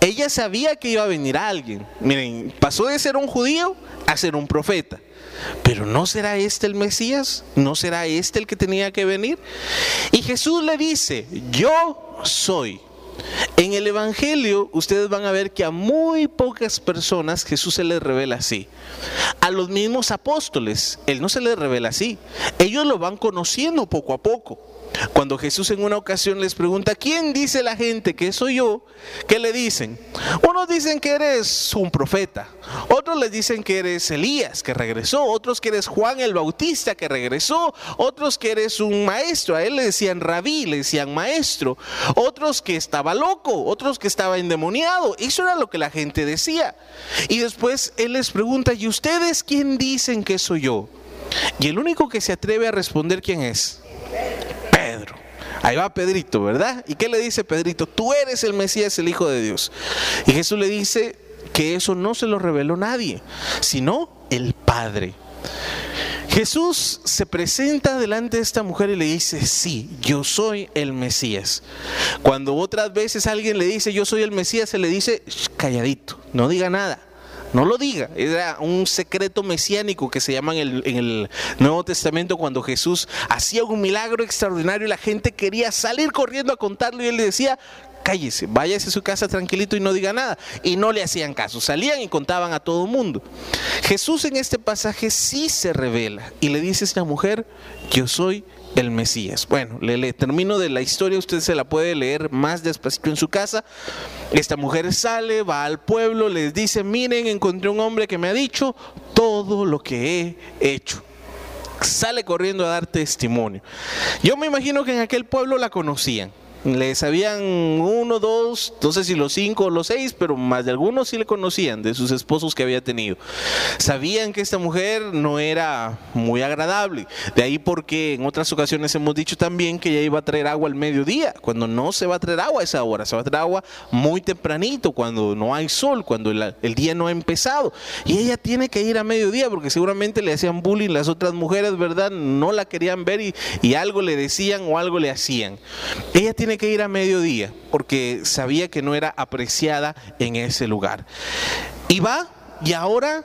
[SPEAKER 1] Ella sabía que iba a venir alguien. Miren, pasó de ser un judío a ser un profeta. Pero ¿no será este el Mesías? ¿No será este el que tenía que venir? Y Jesús le dice, yo soy. En el Evangelio ustedes van a ver que a muy pocas personas Jesús se les revela así. A los mismos apóstoles, Él no se les revela así. Ellos lo van conociendo poco a poco. Cuando Jesús en una ocasión les pregunta, ¿quién dice la gente que soy yo? ¿Qué le dicen? Unos dicen que eres un profeta, otros les dicen que eres Elías, que regresó, otros que eres Juan el Bautista, que regresó, otros que eres un maestro, a él le decían rabí, le decían maestro, otros que estaba loco, otros que estaba endemoniado, eso era lo que la gente decía. Y después él les pregunta, ¿y ustedes quién dicen que soy yo? Y el único que se atreve a responder quién es. Ahí va Pedrito, ¿verdad? ¿Y qué le dice Pedrito? Tú eres el Mesías, el Hijo de Dios. Y Jesús le dice que eso no se lo reveló nadie, sino el Padre. Jesús se presenta delante de esta mujer y le dice, sí, yo soy el Mesías. Cuando otras veces alguien le dice, yo soy el Mesías, se le dice, calladito, no diga nada. No lo diga, era un secreto mesiánico que se llama en el, Nuevo Testamento cuando Jesús hacía un milagro extraordinario y la gente quería salir corriendo a contarlo y él le decía, cállese, váyase a su casa tranquilito y no diga nada. Y no le hacían caso, salían y contaban a todo mundo. Jesús en este pasaje sí se revela y le dice a esta mujer, yo soy el Mesías. Bueno, le, termino de la historia, usted se la puede leer más despacito en su casa. Esta mujer sale, va al pueblo, les dice, miren, encontré un hombre que me ha dicho todo lo que he hecho. Sale corriendo a dar testimonio. Yo me imagino que en aquel pueblo la conocían le sabían uno, dos, no sé si los cinco o los seis, pero más de algunos sí le conocían de sus esposos que había tenido. Sabían que esta mujer no era muy agradable. De ahí porque en otras ocasiones hemos dicho también que ella iba a traer agua al mediodía, cuando no se va a traer agua a esa hora, se va a traer agua muy tempranito, cuando no hay sol, cuando el, el día no ha empezado. Y ella tiene que ir a mediodía porque seguramente le hacían bullying las otras mujeres, ¿verdad? No la querían ver y, y algo le decían o algo le hacían. Ella tiene que ir a mediodía porque sabía que no era apreciada en ese lugar. Y va y ahora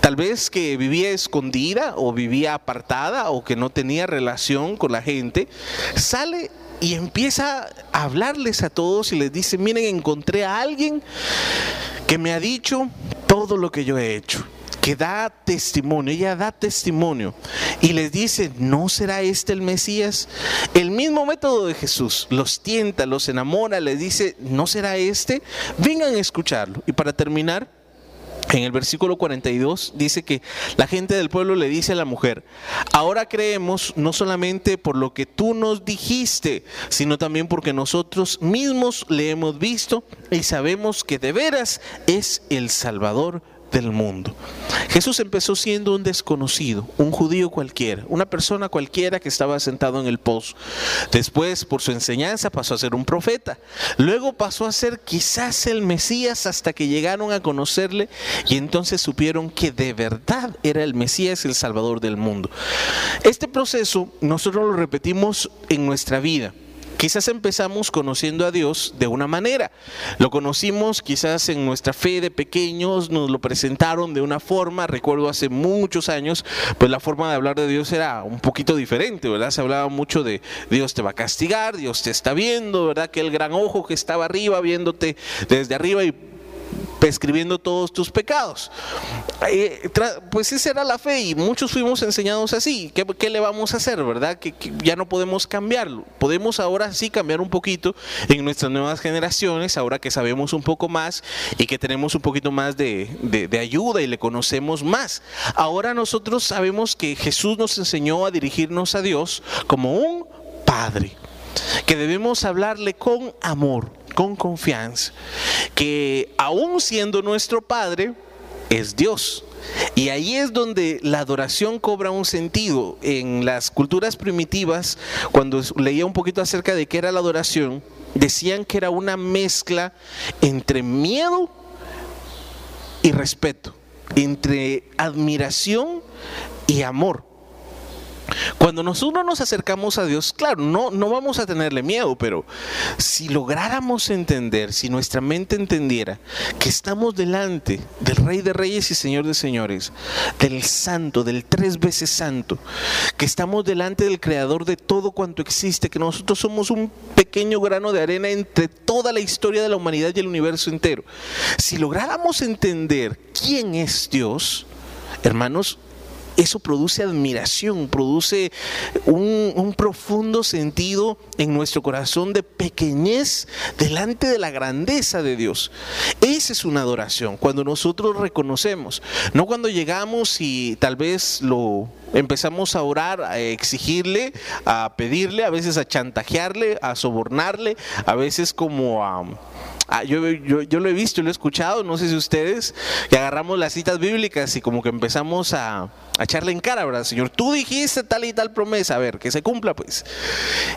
[SPEAKER 1] tal vez que vivía escondida o vivía apartada o que no tenía relación con la gente, sale y empieza a hablarles a todos y les dice, miren, encontré a alguien que me ha dicho todo lo que yo he hecho que da testimonio, ella da testimonio y les dice, ¿no será este el Mesías? El mismo método de Jesús, los tienta, los enamora, les dice, ¿no será este? Vengan a escucharlo. Y para terminar, en el versículo 42 dice que la gente del pueblo le dice a la mujer, ahora creemos no solamente por lo que tú nos dijiste, sino también porque nosotros mismos le hemos visto y sabemos que de veras es el Salvador del mundo. Jesús empezó siendo un desconocido, un judío cualquiera, una persona cualquiera que estaba sentado en el pozo. Después, por su enseñanza, pasó a ser un profeta. Luego pasó a ser quizás el Mesías hasta que llegaron a conocerle y entonces supieron que de verdad era el Mesías, el Salvador del mundo. Este proceso nosotros lo repetimos en nuestra vida. Quizás empezamos conociendo a Dios de una manera. Lo conocimos quizás en nuestra fe de pequeños, nos lo presentaron de una forma. Recuerdo hace muchos años, pues la forma de hablar de Dios era un poquito diferente, ¿verdad? Se hablaba mucho de Dios te va a castigar, Dios te está viendo, ¿verdad? Que el gran ojo que estaba arriba viéndote desde arriba y prescribiendo todos tus pecados. Eh, pues esa era la fe y muchos fuimos enseñados así. ¿Qué, qué le vamos a hacer, verdad? Que, ya no podemos cambiarlo. Podemos ahora sí cambiar un poquito en nuestras nuevas generaciones, ahora que sabemos un poco más y que tenemos un poquito más de ayuda y le conocemos más. Ahora nosotros sabemos que Jesús nos enseñó a dirigirnos a Dios como un Padre, que debemos hablarle con amor con confianza, que aún siendo nuestro Padre, es Dios. Y ahí es donde la adoración cobra un sentido. En las culturas primitivas, cuando leía un poquito acerca de qué era la adoración, decían que era una mezcla entre miedo y respeto, entre admiración y amor. Cuando nosotros nos acercamos a Dios, claro, no, no vamos a tenerle miedo, pero si lográramos entender, si nuestra mente entendiera que estamos delante del Rey de Reyes y Señor de Señores, del Santo, del tres veces Santo, que estamos delante del Creador de todo cuanto existe, que nosotros somos un pequeño grano de arena entre toda la historia de la humanidad y el universo entero, si lográramos entender quién es Dios, hermanos, eso produce admiración, produce un, un, profundo sentido en nuestro corazón de pequeñez delante de la grandeza de Dios. Esa es una adoración, cuando nosotros reconocemos, no cuando llegamos y tal vez lo empezamos a orar, a exigirle, a pedirle, a veces a chantajearle, a sobornarle, a veces como a Ah, yo, yo, lo he visto, lo he escuchado, no sé si ustedes, que agarramos las citas bíblicas y como que empezamos a, a echarle en cara, ¿verdad? Señor, tú dijiste tal y tal promesa, a ver, que se cumpla pues.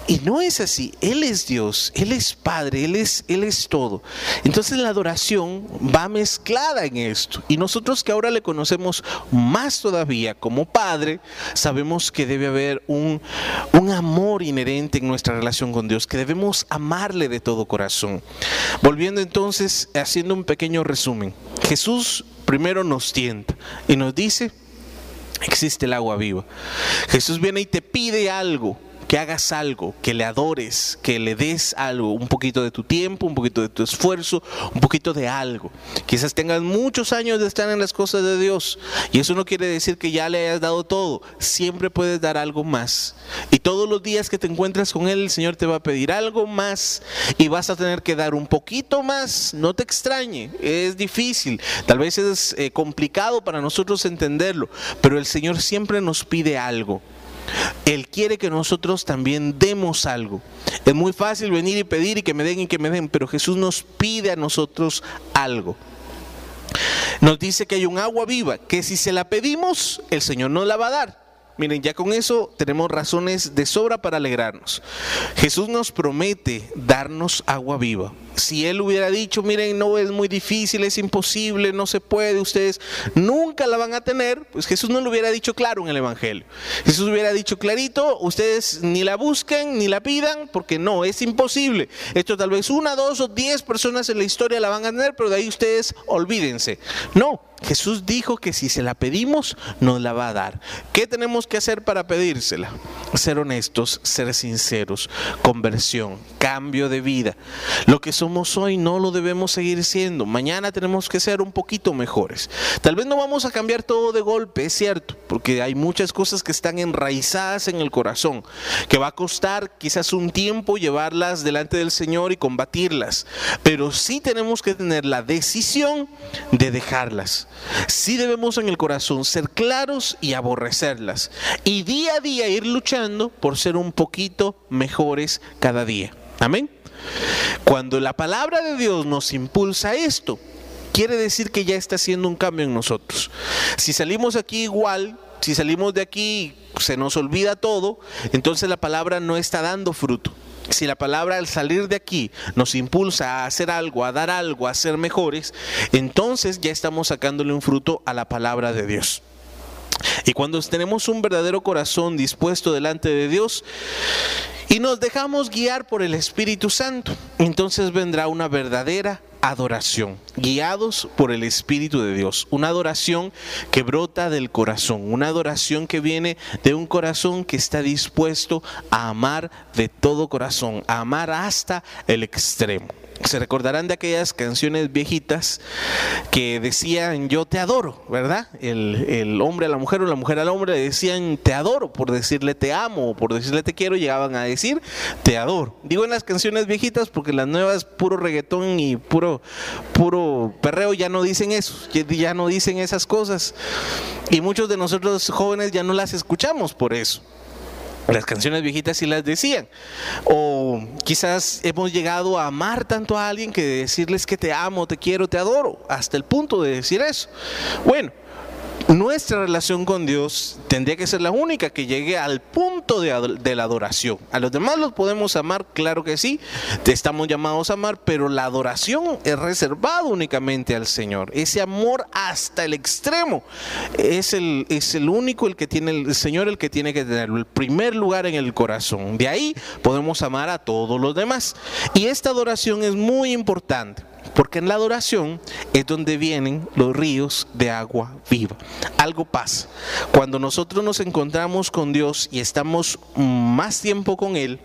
[SPEAKER 1] Y no es así, Él es Dios, Él es Padre, Él es, Él es todo. Entonces la adoración va mezclada en esto. Y nosotros que ahora le conocemos más todavía como Padre, sabemos que debe haber un, un amor inherente en nuestra relación con Dios, que debemos amarle de todo corazón. Entonces, haciendo un pequeño resumen, Jesús primero nos tienta y nos dice, existe el agua viva. Jesús viene y te pide algo que hagas algo, que le adores, que le des algo, un poquito de tu tiempo, un poquito de tu esfuerzo, un poquito de algo. Quizás tengas muchos años de estar en las cosas de Dios y eso no quiere decir que ya le hayas dado todo, siempre puedes dar algo más. Y todos los días que te encuentras con Él, el Señor te va a pedir algo más y vas a tener que dar un poquito más, no te extrañe, es difícil, tal vez es eh, complicado para nosotros entenderlo, pero el Señor siempre nos pide algo. Él quiere que nosotros también demos algo. Es muy fácil venir y pedir y que me den y que me den, pero Jesús nos pide a nosotros algo. Nos dice que hay un agua viva, que si se la pedimos, el Señor nos la va a dar. Miren, ya con eso tenemos razones de sobra para alegrarnos. Jesús nos promete darnos agua viva. Si Él hubiera dicho, miren, no es muy difícil, es imposible, no se puede, ustedes nunca la van a tener, pues Jesús no lo hubiera dicho claro en el Evangelio. Jesús hubiera dicho clarito, ustedes ni la busquen ni la pidan, porque no, es imposible. Esto tal vez una, dos o diez personas en la historia la van a tener, pero de ahí ustedes olvídense. No, Jesús dijo que si se la pedimos, nos la va a dar. ¿Qué tenemos que hacer para pedírsela? Ser honestos, ser sinceros, conversión, cambio de vida. Lo que somos hoy no lo debemos seguir siendo. Mañana tenemos que ser un poquito mejores. Tal vez no vamos a cambiar todo de golpe, es cierto, porque hay muchas cosas que están enraizadas en el corazón, que va a costar quizás un tiempo llevarlas delante del Señor y combatirlas. Pero sí tenemos que tener la decisión de dejarlas Sí debemos en el corazón ser claros y aborrecerlas. Y día a día ir luchando por ser un poquito mejores cada día. Amén. Cuando la palabra de Dios nos impulsa esto, quiere decir que ya está haciendo un cambio en nosotros. Si salimos aquí igual, si salimos de aquí se nos olvida todo, entonces la palabra no está dando fruto si la palabra al salir de aquí nos impulsa a hacer algo, a dar algo, a ser mejores, entonces ya estamos sacándole un fruto a la palabra de Dios. Y cuando tenemos un verdadero corazón dispuesto delante de Dios y nos dejamos guiar por el Espíritu Santo, entonces vendrá una verdadera adoración, guiados por el Espíritu de Dios. Una adoración que brota del corazón, una adoración que viene de un corazón que está dispuesto a amar de todo corazón, a amar hasta el extremo se recordarán de aquellas canciones viejitas que decían yo te adoro, ¿verdad? El, hombre a la mujer o la mujer al hombre decían te adoro, por decirle te amo, o por decirle te quiero, llegaban a decir te adoro. Digo en las canciones viejitas porque las nuevas puro reggaetón y puro, puro perreo ya no dicen eso, ya no dicen esas cosas. Y muchos de nosotros jóvenes ya no las escuchamos por eso. Las canciones viejitas sí las decían. O quizás hemos llegado a amar tanto a alguien que decirles que te amo, te quiero, te adoro, hasta el punto de decir eso. Bueno, nuestra relación con Dios tendría que ser la única que llegue al punto de, la adoración. A los demás los podemos amar, claro que sí, estamos llamados a amar, pero la adoración es reservada únicamente al Señor. Ese amor hasta el extremo es el, es el único el que tiene el Señor, el que tiene que tener el primer lugar en el corazón. De ahí podemos amar a todos los demás. Y esta adoración es muy importante. Porque en la adoración es donde vienen los ríos de agua viva. Algo pasa. Cuando nosotros nos encontramos con Dios y estamos más tiempo con Él,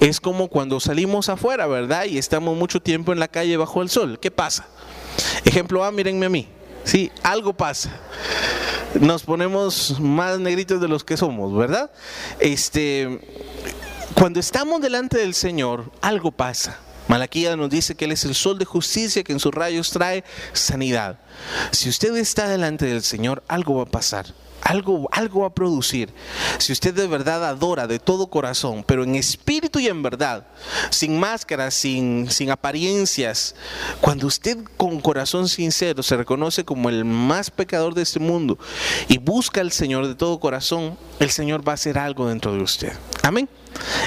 [SPEAKER 1] es como cuando salimos afuera, ¿verdad? Y estamos mucho tiempo en la calle bajo el sol. ¿Qué pasa? Ejemplo A, mírenme a mí. Sí, algo pasa. nos ponemos más negritos de los que somos, ¿verdad? Este, cuando estamos delante del Señor, algo pasa. Malaquía nos dice que Él es el sol de justicia que en sus rayos trae sanidad. Si usted está delante del Señor, algo va a pasar. Algo, algo va a producir. Si usted de verdad adora de todo corazón, pero en espíritu y en verdad, sin máscaras, sin, sin apariencias, cuando usted con corazón sincero se reconoce como el más pecador de este mundo y busca al Señor de todo corazón, el Señor va a hacer algo dentro de usted. Amén.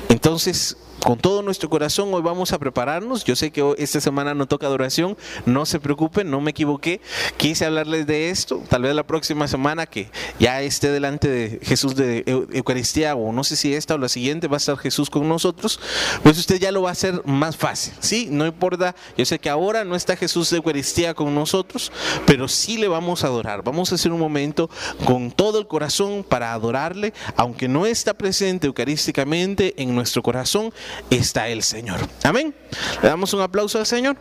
[SPEAKER 1] Entonces, con todo nuestro corazón hoy vamos a prepararnos. Yo sé que esta semana no toca adoración, no se preocupen, no me equivoqué. Quise hablarles de esto, tal vez la próxima semana que ya esté delante de Jesús de Eucaristía o no sé si esta o la siguiente va a estar Jesús con nosotros, pues usted ya lo va a hacer más fácil, ¿sí? No importa, yo sé que ahora no está Jesús de Eucaristía con nosotros, pero sí le vamos a adorar. Vamos a hacer un momento con todo el corazón para adorarle, aunque no está presente eucarísticamente en nuestro corazón, está el Señor. Amén. Le damos un aplauso al Señor.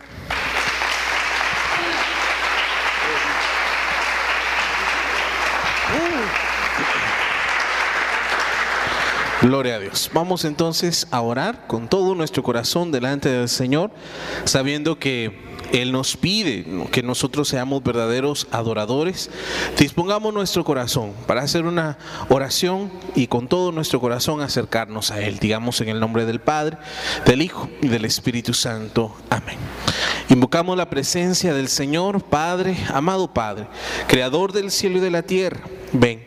[SPEAKER 1] Gloria a Dios. Vamos entonces a orar con todo nuestro corazón delante del Señor, sabiendo que él nos pide que nosotros seamos verdaderos adoradores. Dispongamos nuestro corazón para hacer una oración y con todo nuestro corazón acercarnos a Él. Digamos en el nombre del Padre, del Hijo y del Espíritu Santo. Amén. Invocamos la presencia del Señor, Padre, amado Padre, Creador del cielo y de la tierra. Ven.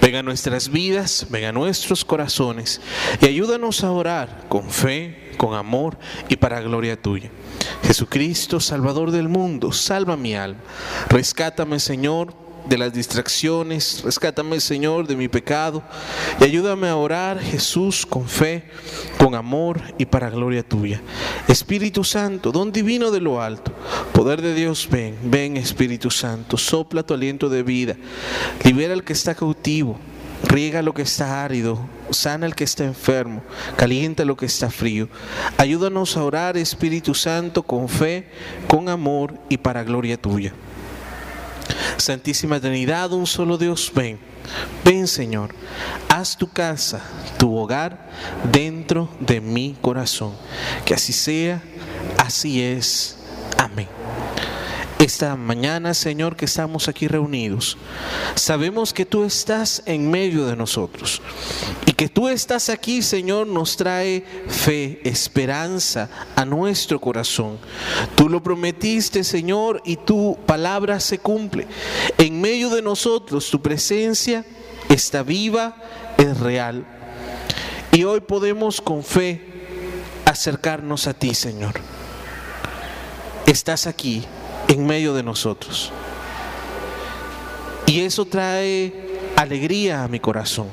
[SPEAKER 1] Ven a nuestras vidas, ven a nuestros corazones y ayúdanos a orar con fe, con amor y para gloria tuya. Jesucristo, Salvador del mundo, salva mi alma. Rescátame, Señor, de las distracciones, rescátame, Señor, de mi pecado y ayúdame a orar, Jesús, con fe, con amor y para gloria tuya. Espíritu Santo, don divino de lo alto, poder de Dios, ven, ven Espíritu Santo, sopla tu aliento de vida, libera al que está cautivo Riega lo que está árido, sana el que está enfermo, calienta lo que está frío. Ayúdanos a orar, Espíritu Santo, con fe, con amor y para gloria tuya. Santísima Trinidad, un solo Dios, ven. Ven Señor, haz tu casa, tu hogar dentro de mi corazón. Que así sea, así es. Amén esta mañana, Señor, que estamos aquí reunidos. Sabemos que tú estás en medio de nosotros y que tú estás aquí, Señor, nos trae fe, esperanza a nuestro corazón. Tú lo prometiste, Señor, y tu palabra se cumple. En medio de nosotros, tu presencia está viva, es real. Y hoy podemos con fe acercarnos a ti, Señor. Estás aquí en medio de nosotros. Y eso trae alegría a mi corazón.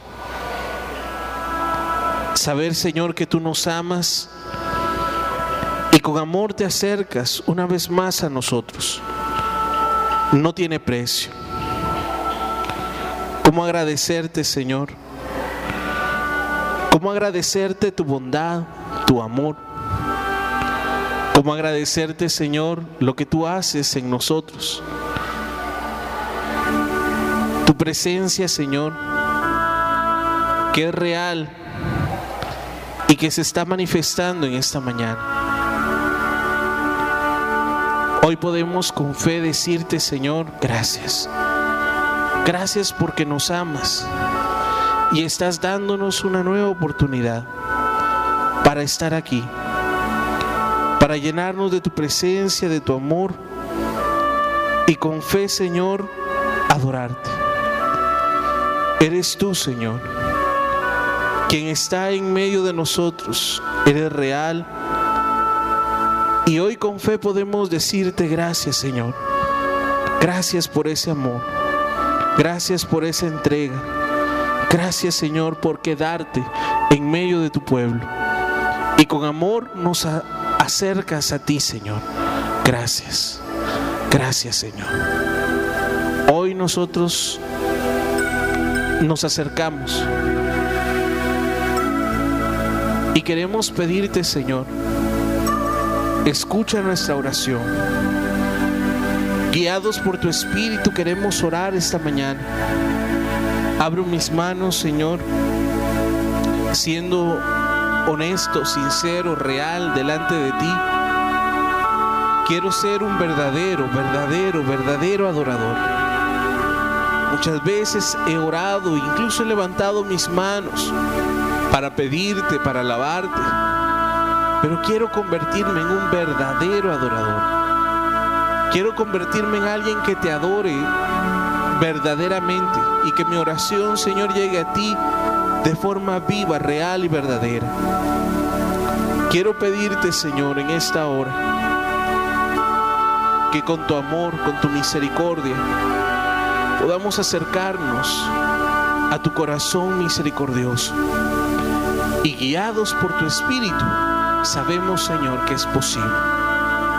[SPEAKER 1] Saber, Señor, que tú nos amas y con amor te acercas una vez más a nosotros. No tiene precio. ¿Cómo agradecerte, Señor? ¿Cómo agradecerte tu bondad, tu amor? ¿Cómo agradecerte, Señor, lo que tú haces en nosotros? Tu presencia, Señor, que es real y que se está manifestando en esta mañana. Hoy podemos con fe decirte, Señor, gracias. Gracias porque nos amas y estás dándonos una nueva oportunidad para estar aquí para llenarnos de tu presencia, de tu amor y con fe, Señor, adorarte. Eres tú, Señor, quien está en medio de nosotros. Eres real. Y hoy con fe podemos decirte gracias, Señor. Gracias por ese amor. Gracias por esa entrega. Gracias, Señor, por quedarte en medio de tu pueblo. Y con amor nos acercas a ti, Señor. Gracias. Gracias, Señor. Hoy nosotros nos acercamos y queremos pedirte, Señor, escucha nuestra oración. Guiados por tu Espíritu queremos orar esta mañana Abro mis manos, Señor, siendo honesto, sincero, real delante de ti. Quiero ser un verdadero, verdadero, verdadero adorador. Muchas veces he orado, incluso he levantado mis manos para pedirte, para alabarte. Pero quiero convertirme en un verdadero adorador. Quiero convertirme en alguien que te adore verdaderamente y que mi oración, Señor, llegue a ti de forma viva, real y verdadera. Quiero pedirte, Señor, en esta hora, que con tu amor, con tu misericordia, podamos acercarnos a tu corazón misericordioso. Y guiados por tu Espíritu, sabemos, Señor, que es posible.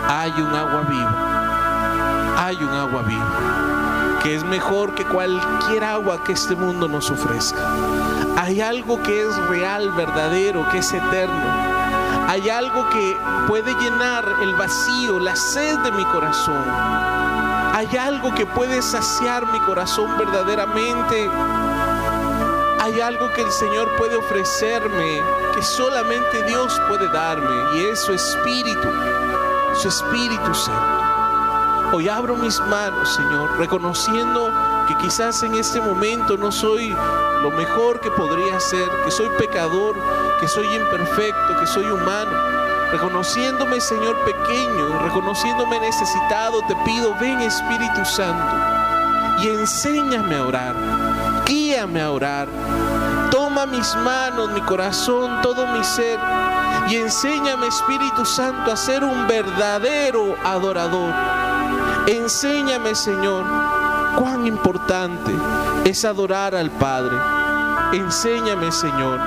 [SPEAKER 1] Hay un agua viva. Hay un agua viva. Que es mejor que cualquier agua que este mundo nos ofrezca. Hay algo que es real, verdadero, que es eterno hay algo que puede llenar el vacío, la sed de mi corazón. Hay algo que puede saciar mi corazón verdaderamente. Hay algo que el Señor puede ofrecerme, que solamente Dios puede darme, y es su Espíritu, su Espíritu Santo. Hoy abro mis manos, Señor, reconociendo que quizás en este momento no soy lo mejor que podría ser, que soy pecador, que soy imperfecto, que soy humano. Reconociéndome, Señor, pequeño, reconociéndome necesitado, te pido, ven Espíritu Santo y enséñame a orar, guíame a orar. Toma mis manos, mi corazón, todo mi ser y enséñame, Espíritu Santo, a ser un verdadero adorador. Enséñame, Señor, cuán importante es adorar al Padre. Enséñame, Señor,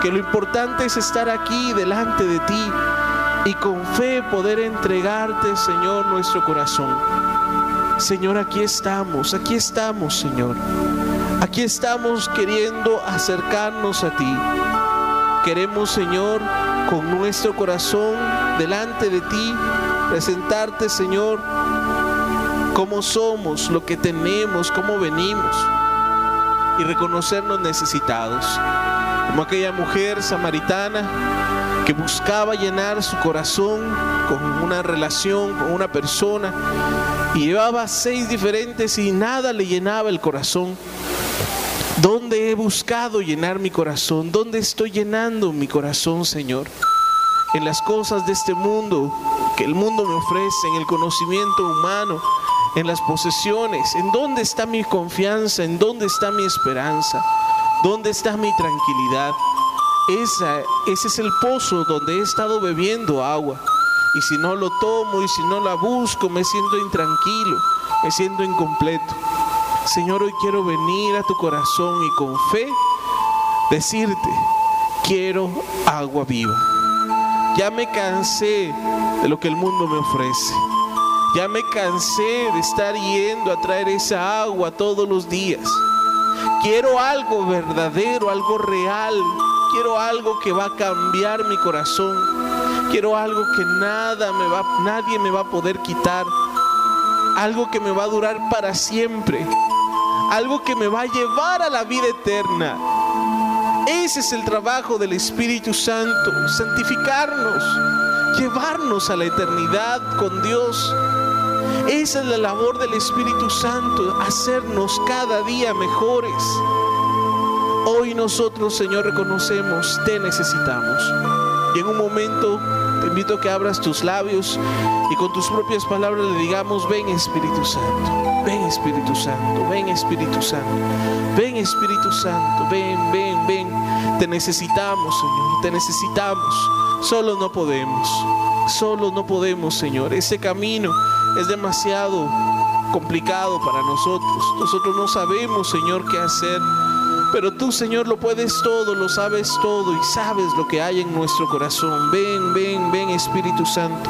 [SPEAKER 1] que lo importante es estar aquí delante de ti y con fe poder entregarte, Señor, nuestro corazón. Señor, aquí estamos, aquí estamos, Señor. Aquí estamos queriendo acercarnos a ti. Queremos, Señor, con nuestro corazón delante de ti, presentarte, Señor, cómo somos, lo que tenemos, cómo venimos y reconocernos necesitados. Como aquella mujer samaritana que buscaba llenar su corazón con una relación, con una persona y llevaba seis diferentes y nada le llenaba el corazón. ¿Dónde he buscado llenar mi corazón? ¿Dónde estoy llenando mi corazón, Señor? En las cosas de este mundo que el mundo me ofrece, en el conocimiento humano, en las posesiones. ¿En dónde está mi confianza? ¿En dónde está mi esperanza? ¿Dónde está mi tranquilidad? Esa, ese es el pozo donde he estado bebiendo agua. Y si no lo tomo y si no la busco, me siento intranquilo, me siento incompleto. Señor, hoy quiero venir a tu corazón y con fe decirte, quiero agua viva. Ya me cansé de lo que el mundo me ofrece. Ya me cansé de estar yendo a traer esa agua todos los días. Quiero algo verdadero, algo real. Quiero algo que va a cambiar mi corazón. Quiero algo que nada me va, nadie me va a poder quitar. Algo que me va a durar para siempre. Algo que me va a llevar a la vida eterna. Ese es el trabajo del Espíritu Santo, santificarnos, llevarnos a la eternidad con Dios. Esa es la labor del Espíritu Santo, hacernos cada día mejores. Hoy nosotros, Señor, reconocemos, te necesitamos. Y en un momento te invito a que abras tus labios y con tus propias palabras le digamos, ven Espíritu Santo, ven Espíritu Santo, ven Espíritu Santo, ven Espíritu Santo, ven, ven, ven. Te necesitamos, Señor, te necesitamos. Solo no podemos, solo no podemos, Señor. Ese camino es demasiado complicado para nosotros. Nosotros no sabemos, Señor, qué hacer. Pero tú, Señor, lo puedes todo, lo sabes todo y sabes lo que hay en nuestro corazón. Ven, ven, ven, Espíritu Santo.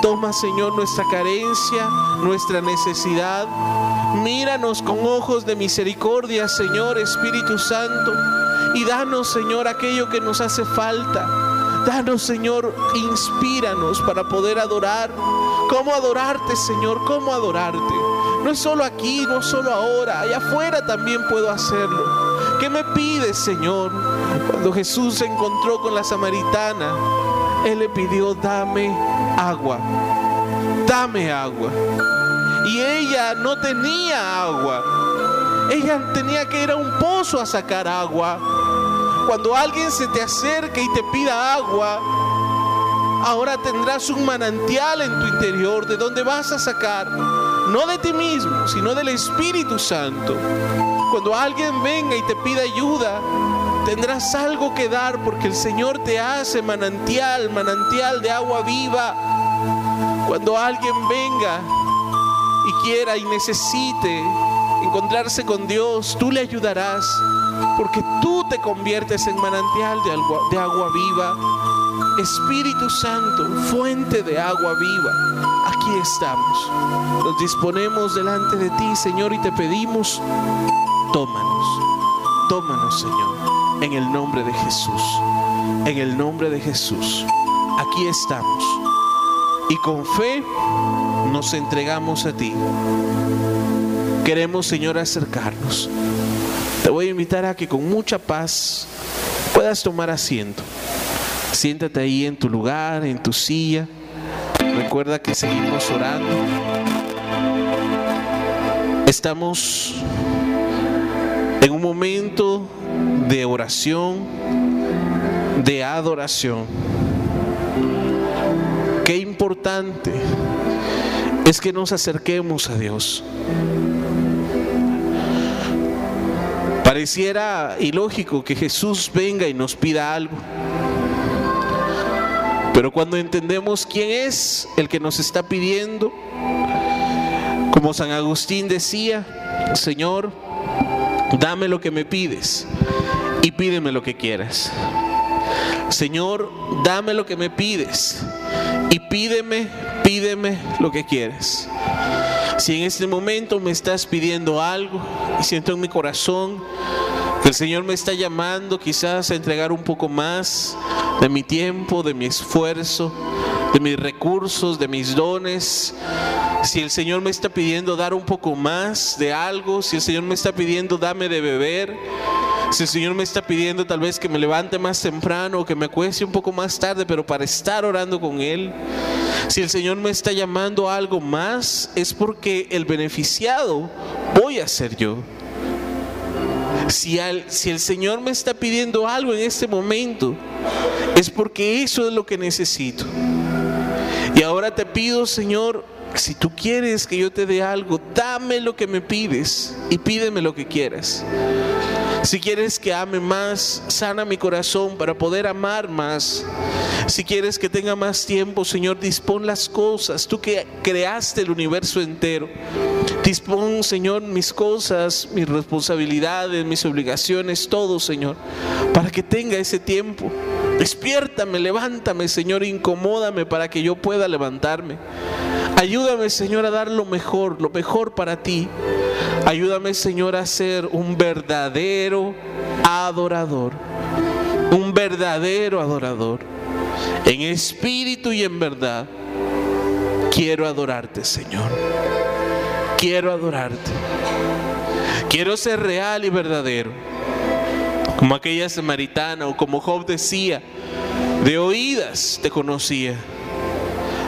[SPEAKER 1] Toma, Señor, nuestra carencia, nuestra necesidad. Míranos con ojos de misericordia, Señor, Espíritu Santo. Y danos, Señor, aquello que nos hace falta. Danos, Señor, inspíranos para poder adorar ¿Cómo adorarte, Señor? ¿Cómo adorarte? No es solo aquí, no solo ahora, allá afuera también puedo hacerlo. ¿Qué me pides, Señor? Cuando Jesús se encontró con la samaritana, Él le pidió, dame agua, dame agua. Y ella no tenía agua. Ella tenía que ir a un pozo a sacar agua. Cuando alguien se te acerque y te pida agua, ahora tendrás un manantial en tu interior de donde vas a sacar, no de ti mismo, sino del Espíritu Santo. Cuando alguien venga y te pida ayuda, tendrás algo que dar porque el Señor te hace manantial, manantial de agua viva. Cuando alguien venga y quiera y necesite encontrarse con Dios, tú le ayudarás porque tú te conviertes en manantial de agua, de agua viva. Espíritu Santo, fuente de agua viva, aquí estamos. Nos disponemos delante de ti, Señor, y te pedimos, tómanos, tómanos, Señor, en el nombre de Jesús, en el nombre de Jesús. Aquí estamos. Y con fe nos entregamos a ti. Queremos, Señor, acercarnos. Te voy a invitar a que con mucha paz puedas tomar asiento. Siéntate ahí en tu lugar, en tu silla. Recuerda que seguimos orando. Estamos en un momento de oración, de adoración. Qué importante es que nos acerquemos a Dios. Pareciera ilógico que Jesús venga y nos pida algo. Pero cuando entendemos quién es el que nos está pidiendo, como San Agustín decía, Señor, dame lo que me pides y pídeme lo que quieras. Señor, dame lo que me pides y pídeme, pídeme lo que quieres. Si en este momento me estás pidiendo algo y siento en mi corazón que el Señor me está llamando quizás a entregar un poco más de mi tiempo, de mi esfuerzo, de mis recursos, de mis dones. Si el Señor me está pidiendo dar un poco más de algo, si el Señor me está pidiendo dame de beber, si el Señor me está pidiendo tal vez que me levante más temprano o que me acueste un poco más tarde, pero para estar orando con Él. Si el Señor me está llamando a algo más, es porque el beneficiado voy a ser yo. Si, el Señor me está pidiendo algo en este momento, es porque eso es lo que necesito. Y ahora te pido, Señor, si tú quieres que yo te dé algo, dame lo que me pides y pídeme lo que quieras. Si quieres que ame más, sana mi corazón para poder amar más. Si quieres que tenga más tiempo, Señor, dispón las cosas. Tú que creaste el universo entero. Dispón, Señor, mis cosas, mis responsabilidades, mis obligaciones, todo, Señor, para que tenga ese tiempo. Despiértame, levántame, Señor, incomódame para que yo pueda levantarme. Ayúdame, Señor, a dar lo mejor, lo mejor para ti. Ayúdame, Señor, a ser un verdadero adorador. Un verdadero adorador. En espíritu y en verdad. Quiero adorarte, Señor. Quiero adorarte. Quiero ser real y verdadero. Como aquella samaritana o como Job decía, de oídas te conocía,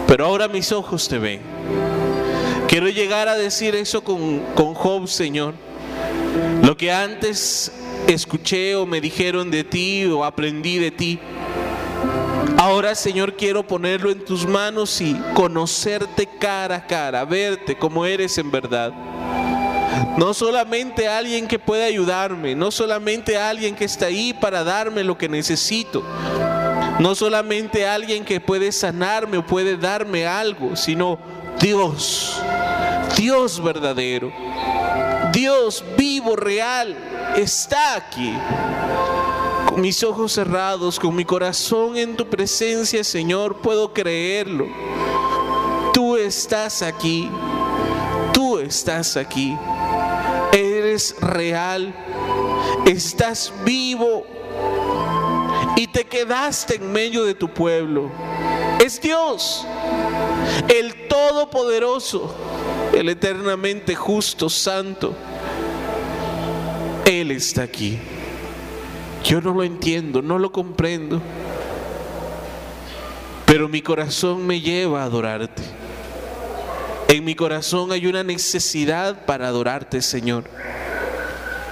[SPEAKER 1] pero ahora mis ojos te ven. Quiero llegar a decir eso con, con Job, Señor. Lo que antes escuché o me dijeron de ti o aprendí de ti. Ahora, Señor, quiero ponerlo en tus manos y conocerte cara a cara, verte como eres en verdad. No solamente alguien que puede ayudarme, no solamente alguien que está ahí para darme lo que necesito, no solamente alguien que puede sanarme o puede darme algo, sino Dios, Dios verdadero, Dios vivo, real, está aquí. Con mis ojos cerrados, con mi corazón en tu presencia, Señor, puedo creerlo. Tú estás aquí, tú estás aquí eres real, estás vivo y te quedaste en medio de tu pueblo. Es Dios, el Todopoderoso, el eternamente justo, santo. Él está aquí. Yo no lo entiendo, no lo comprendo, pero mi corazón me lleva a adorarte. En mi corazón hay una necesidad para adorarte, Señor.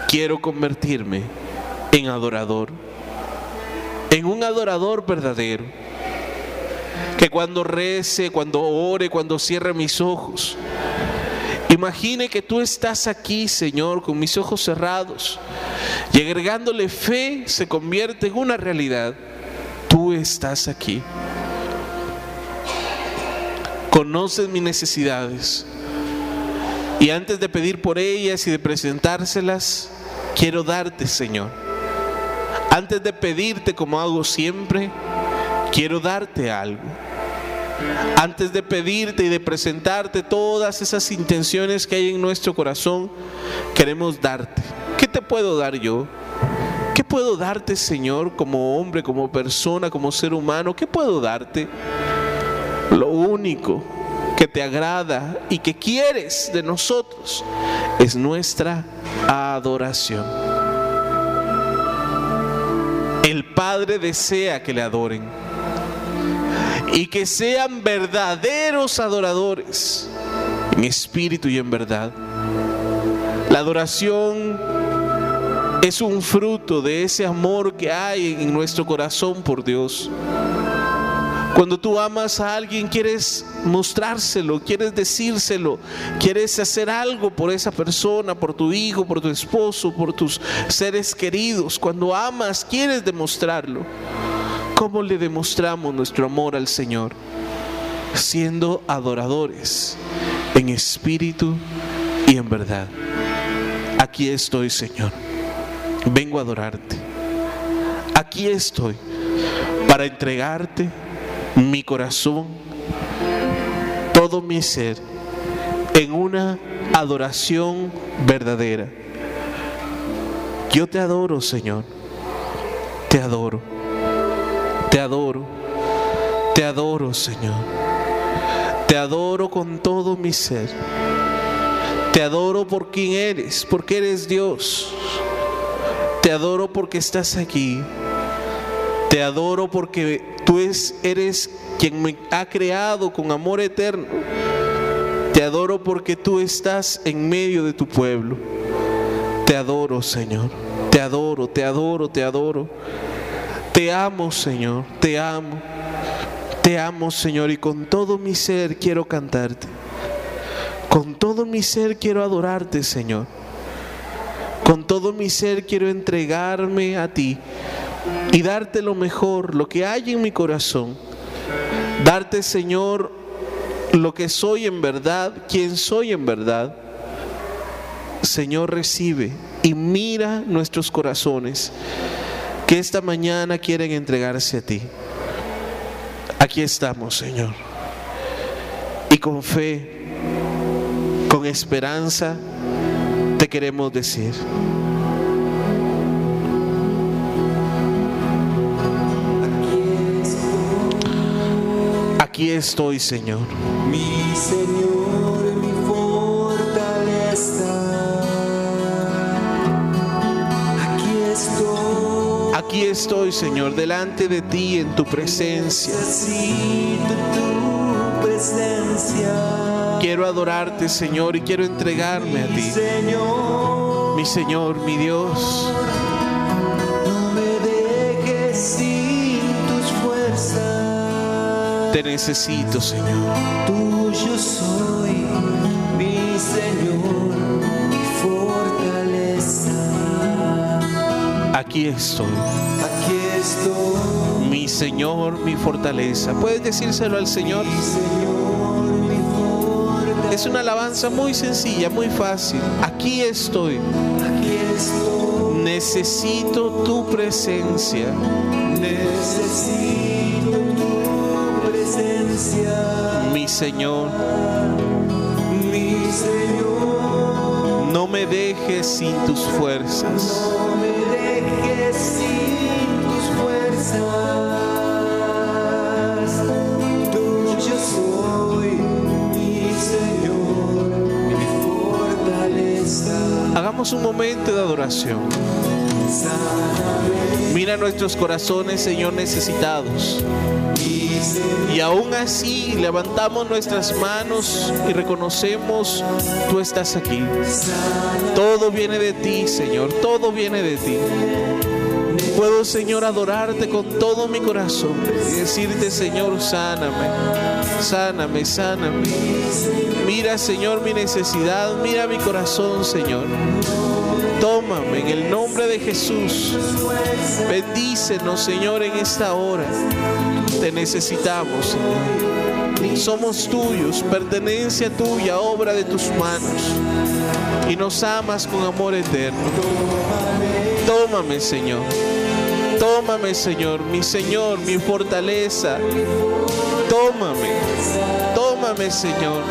[SPEAKER 1] Quiero convertirme en adorador, en un adorador verdadero. Que cuando rece, cuando ore, cuando cierre mis ojos, imagine que tú estás aquí, Señor, con mis ojos cerrados. Y agregándole fe se convierte en una realidad. Tú estás aquí conoces mis necesidades. Y antes de pedir por ellas y de presentárselas, quiero darte, Señor. Antes de pedirte como hago siempre, quiero darte algo. Antes de pedirte y de presentarte todas esas intenciones que hay en nuestro corazón, queremos darte. ¿Qué te puedo dar yo? ¿Qué puedo darte, Señor, como hombre, como persona, como ser humano? ¿Qué puedo darte? Lo único que te agrada y que quieres de nosotros es nuestra adoración. El Padre desea que le adoren y que sean verdaderos adoradores en espíritu y en verdad. La adoración es un fruto de ese amor que hay en nuestro corazón por Dios. Cuando tú amas a alguien, quieres mostrárselo, quieres decírselo, quieres hacer algo por esa persona, por tu hijo, por tu esposo, por tus seres queridos. Cuando amas, quieres demostrarlo. ¿Cómo le demostramos nuestro amor al Señor? Siendo adoradores en espíritu y en verdad. Aquí estoy, Señor. Vengo a adorarte. Aquí estoy para entregarte mi corazón, todo mi ser, en una adoración verdadera. Yo te adoro, Señor. Te adoro. Te adoro. Te adoro, Señor. Te adoro con todo mi ser. Te adoro por quien eres, porque eres Dios. Te adoro porque estás aquí. Te adoro porque tú eres quien me ha creado con amor eterno. Te adoro porque tú estás en medio de tu pueblo. Te adoro, Señor. Te adoro, te adoro, te adoro. Te amo, Señor. Te amo. Te amo, Señor. Y con todo mi ser quiero cantarte. Con todo mi ser quiero adorarte, Señor. Con todo mi ser quiero entregarme a ti y darte lo mejor, lo que hay en mi corazón. Darte, Señor, lo que soy en verdad, quien soy en verdad. Señor, recibe y mira nuestros corazones que esta mañana quieren entregarse a ti. Aquí estamos, Señor. Y con fe, con esperanza, te queremos decir. aquí estoy, Señor.
[SPEAKER 2] Mi Señor, mi fortaleza. Aquí estoy.
[SPEAKER 1] Aquí estoy, Señor, delante de ti en tu presencia.
[SPEAKER 2] Necesito tu presencia.
[SPEAKER 1] Quiero adorarte, Señor, y quiero entregarme a ti. Mi Señor, mi Dios.
[SPEAKER 2] no me dejes sin tus fuerzas.
[SPEAKER 1] Te necesito, Señor.
[SPEAKER 2] Tuyo soy, mi Señor, mi fortaleza.
[SPEAKER 1] Aquí estoy.
[SPEAKER 2] Aquí estoy,
[SPEAKER 1] Mi Señor, mi fortaleza. ¿Puedes decírselo al Señor?
[SPEAKER 2] mi Señor.
[SPEAKER 1] Es una alabanza muy sencilla, muy fácil. Aquí estoy.
[SPEAKER 2] Aquí estoy,
[SPEAKER 1] Necesito tu presencia.
[SPEAKER 2] necesito tu presencia,
[SPEAKER 1] Mi Señor,
[SPEAKER 2] mi Señor.
[SPEAKER 1] no me dejes sin tus fuerzas.
[SPEAKER 2] No me dejes sin tus fuerzas.
[SPEAKER 1] Hagamos un momento de adoración. Mira nuestros corazones, Señor, necesitados. Y aún así levantamos nuestras manos y reconocemos, tú estás aquí. Todo viene de ti, Señor, todo viene de ti. Puedo, Señor, adorarte con todo mi corazón y decirte, Señor, sáname, sáname, sáname. Mira, Señor, mi necesidad, mira mi corazón, Señor. Tómame en el nombre de Jesús. Bendícenos, Señor, en esta hora. Te necesitamos, Señor. Somos tuyos, pertenencia tuya, obra de tus manos. Y nos amas con amor eterno. Tómame, Señor. Tómame, Señor, mi Señor, mi fortaleza. Tómame. Tómame, Señor.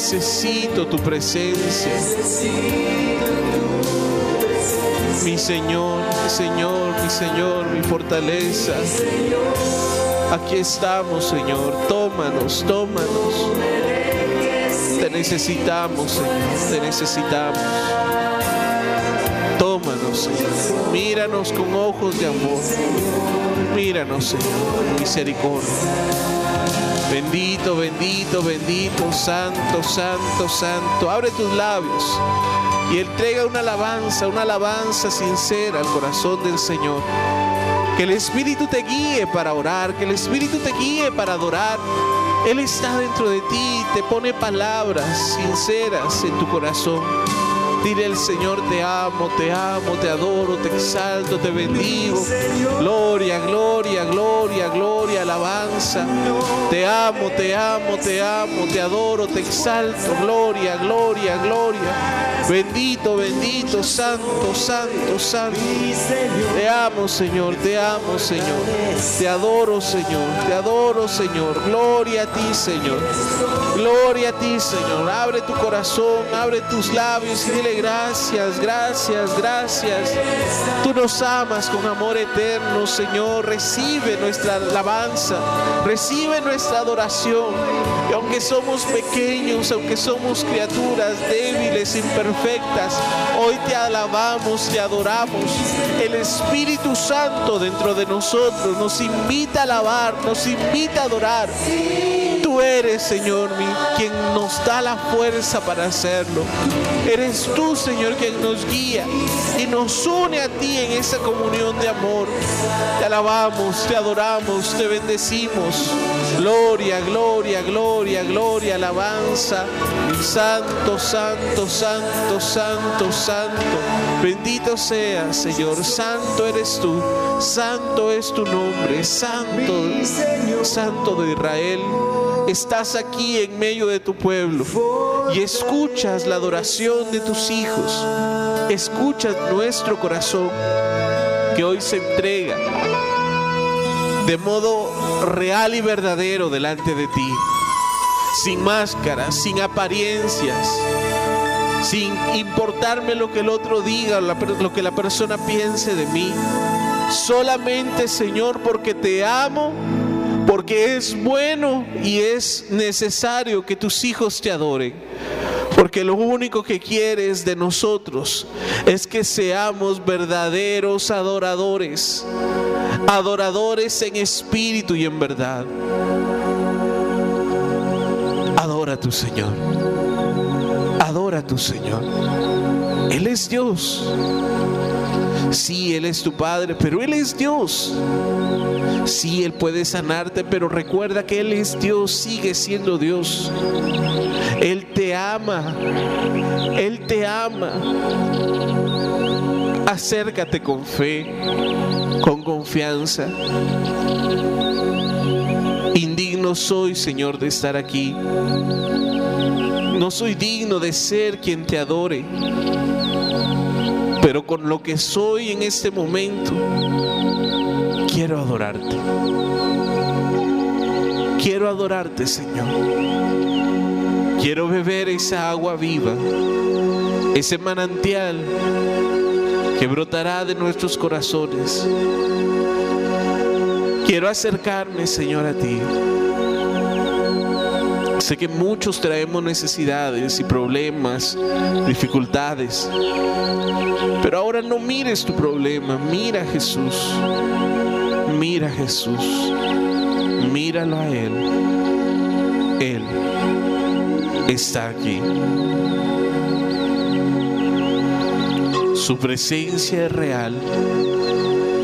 [SPEAKER 1] Necesito tu presencia. Mi Señor, mi Señor, mi Señor, mi fortaleza. Aquí estamos, Señor. Tómanos, tómanos. Te necesitamos, Señor. Te necesitamos. Tómanos, Señor. Míranos con ojos de amor. Míranos, Señor. Misericordia. Bendito, bendito, bendito, santo, santo, santo. Abre tus labios y entrega una alabanza, una alabanza sincera al corazón del Señor. Que el Espíritu te guíe para orar, que el Espíritu te guíe para adorar. Él está dentro de ti, te pone palabras sinceras en tu corazón. Dile al Señor, te amo, te amo, te adoro, te exalto, te bendigo. Gloria, gloria, gloria, gloria, alabanza. Te amo, te amo, te amo, te adoro, te exalto. Gloria, gloria, gloria. Bendito, bendito, santo, santo, santo. Te amo, Señor, te amo, Señor. Te adoro, Señor, te adoro, Señor. Gloria a ti, Señor. Gloria a ti, Señor. Abre tu corazón, abre tus labios y dile gracias, gracias, gracias. Tú nos amas con amor eterno, Señor. Recibe nuestra alabanza, recibe nuestra adoración. Y aunque somos pequeños, aunque somos criaturas débiles, imperfectas, hoy te alabamos, te adoramos. El Espíritu Santo dentro de nosotros nos invita a alabar, nos invita a adorar. Eres, Señor, quien nos da la fuerza para hacerlo. Eres tú, Señor, quien nos guía y nos une a ti en esa comunión de amor. Te alabamos, te adoramos, te bendecimos. Gloria, gloria, gloria, gloria, alabanza. Santo, santo, santo, santo, santo. Bendito seas, Señor. Santo eres tú. Santo es tu nombre. Santo, santo de Israel. Estás aquí en medio de tu pueblo y escuchas la adoración de tus hijos. Escuchas nuestro corazón que hoy se entrega de modo real y verdadero delante de ti, sin máscaras, sin apariencias, sin importarme lo que el otro diga, lo que la persona piense de mí. Solamente, Señor, porque te amo, porque es bueno y es necesario que tus hijos te adoren. Porque lo único que quieres de nosotros es que seamos verdaderos adoradores, adoradores en espíritu y en verdad. Adora a tu Señor, adora a tu Señor. Él es Dios. Sí, Él es tu Padre, pero Él es Dios. Sí, Él puede sanarte, pero recuerda que Él es Dios, sigue siendo Dios. Él te ama, Él te ama. Acércate con fe, con confianza. Indigno soy, Señor, de estar aquí. No soy digno de ser quien te adore. Pero con lo que soy en este momento, quiero adorarte. Quiero adorarte, Señor. Quiero beber esa agua viva, ese manantial que brotará de nuestros corazones. Quiero acercarme, Señor, a ti. Sé que muchos traemos necesidades y problemas, dificultades. Pero ahora no mires tu problema, mira a Jesús. Mira a Jesús. Míralo a Él. Él está aquí. Su presencia es real.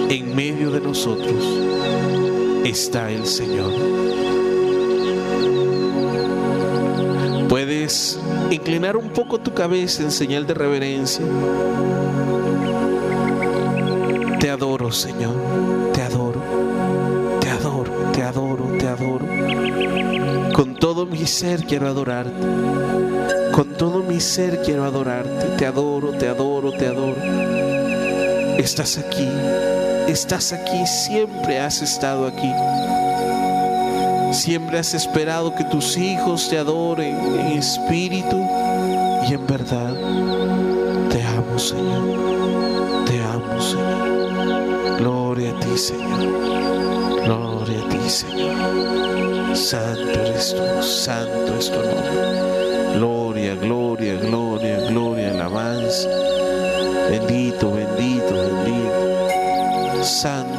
[SPEAKER 1] En medio de nosotros está el Señor. Inclinar un poco tu cabeza en señal de reverencia. Te adoro, Señor. Te adoro. Te adoro, te adoro, te adoro. Con todo mi ser quiero adorarte. Con todo mi ser quiero adorarte. Te adoro, te adoro, te adoro. Estás aquí. Estás aquí. Siempre has estado aquí. Siempre has esperado que tus hijos te adoren en espíritu y en verdad. Te amo, Señor. Te amo, Señor. Gloria a ti, Señor. Gloria a ti, Señor. Santo eres tú, santo es tu nombre. Gloria, gloria, gloria, gloria, alabanza. Bendito, bendito, bendito. Santo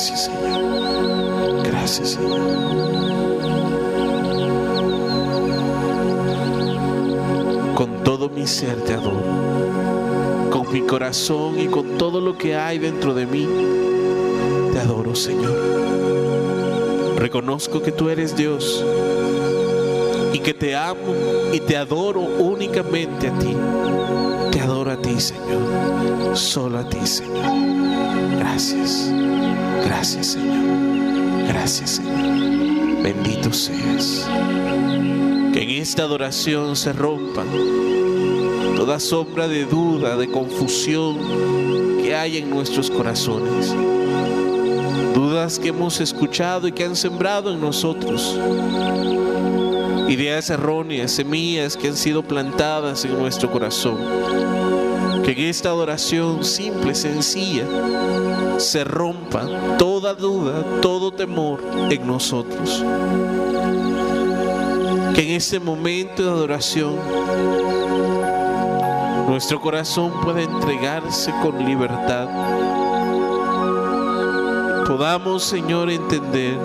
[SPEAKER 1] Gracias, Señor. Gracias, Señor. Con todo mi ser te adoro. Con mi corazón y con todo lo que hay dentro de mí, te adoro, Señor. Reconozco que tú eres Dios y que te amo y te adoro únicamente a ti. Te adoro a ti, Señor. Solo a ti, Señor. Gracias. Gracias, Señor. Gracias, Señor. Bendito seas. Que en esta adoración se rompa toda sombra de duda, de confusión que hay en nuestros corazones. Dudas que hemos escuchado y que han sembrado en nosotros. Ideas erróneas, semillas que han sido plantadas en nuestro corazón. Que en esta adoración simple, sencilla, se rompa toda duda, todo temor en nosotros. Que en este momento de adoración nuestro corazón pueda entregarse con libertad. Podamos, Señor, entender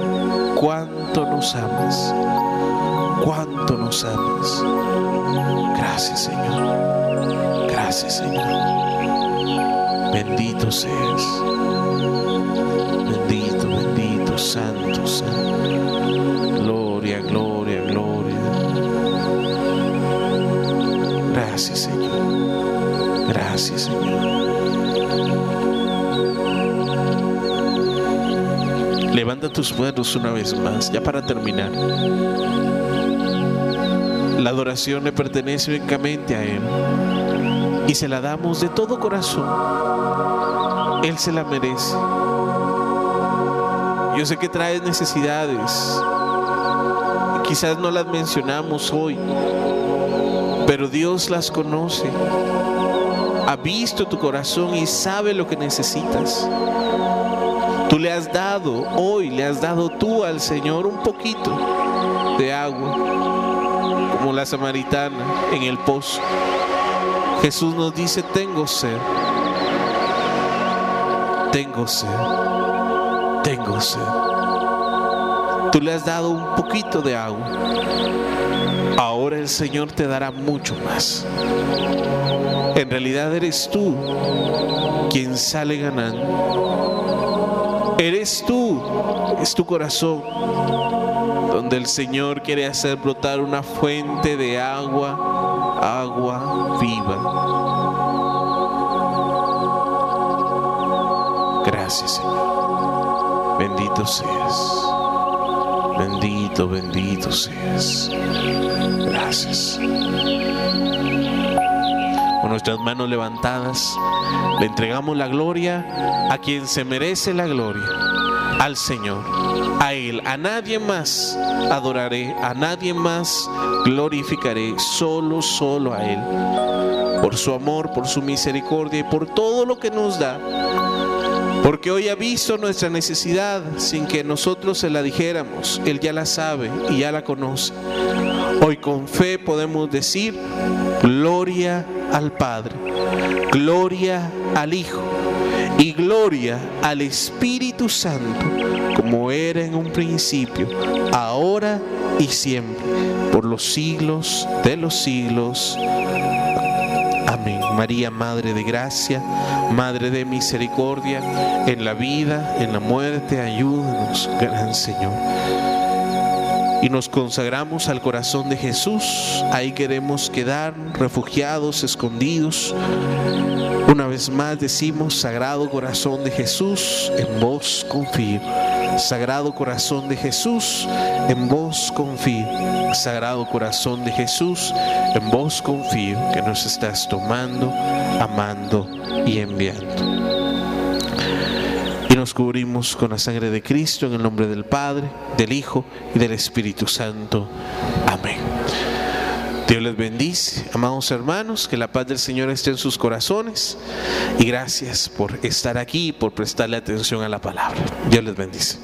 [SPEAKER 1] cuánto nos amas, cuánto nos amas. Gracias, Señor. Gracias, Señor. Bendito seas. Bendito, bendito, santo, santo. Gloria, gloria, gloria. Gracias, Señor. Gracias, Señor. Levanta tus manos una vez más, ya para terminar. La adoración le pertenece únicamente a Él y se la damos de todo corazón. Él se la merece. Yo sé que traes necesidades. Quizás no las mencionamos hoy, pero Dios las conoce. Ha visto tu corazón y sabe lo que necesitas. Tú le has dado, hoy le has dado tú al Señor un poquito de agua, como la samaritana en el pozo. Jesús nos dice, tengo sed, tengo sed, tengo sed. Tú le has dado un poquito de agua. Ahora el Señor te dará mucho más. En realidad eres tú quien sale ganando. Eres tú, es tu corazón, donde el Señor quiere hacer brotar una fuente de agua, agua viva. Gracias, Señor. Bendito seas. Bendito, bendito seas. Gracias. Con nuestras manos levantadas, le entregamos la gloria a quien se merece la gloria, al Señor. A Él, a nadie más adoraré, a nadie más glorificaré, solo, solo a Él. Por su amor, por su misericordia y por todo lo que nos da Porque hoy ha visto nuestra necesidad sin que nosotros se la dijéramos. Él ya la sabe y ya la conoce. Hoy con fe podemos decir, gloria al Padre, gloria al Hijo y gloria al Espíritu Santo, como era en un principio, ahora y siempre, por los siglos de los siglos. Amén. María, Madre de Gracia, Madre de Misericordia, en la vida, en la muerte, ayúdanos, Gran Señor. Y nos consagramos al corazón de Jesús. Ahí queremos quedar refugiados, escondidos. Una vez más decimos, Sagrado Corazón de Jesús, en vos confío. Sagrado Corazón de Jesús, en vos confío. Sagrado Corazón de Jesús, en vos confío, que nos estás tomando, amando y enviando. Y nos cubrimos con la sangre de Cristo en el nombre del Padre, del Hijo y del Espíritu Santo. Amén. Dios les bendice, amados hermanos, que la paz del Señor esté en sus corazones y gracias por estar aquí y por prestarle atención a la palabra. Dios les bendice.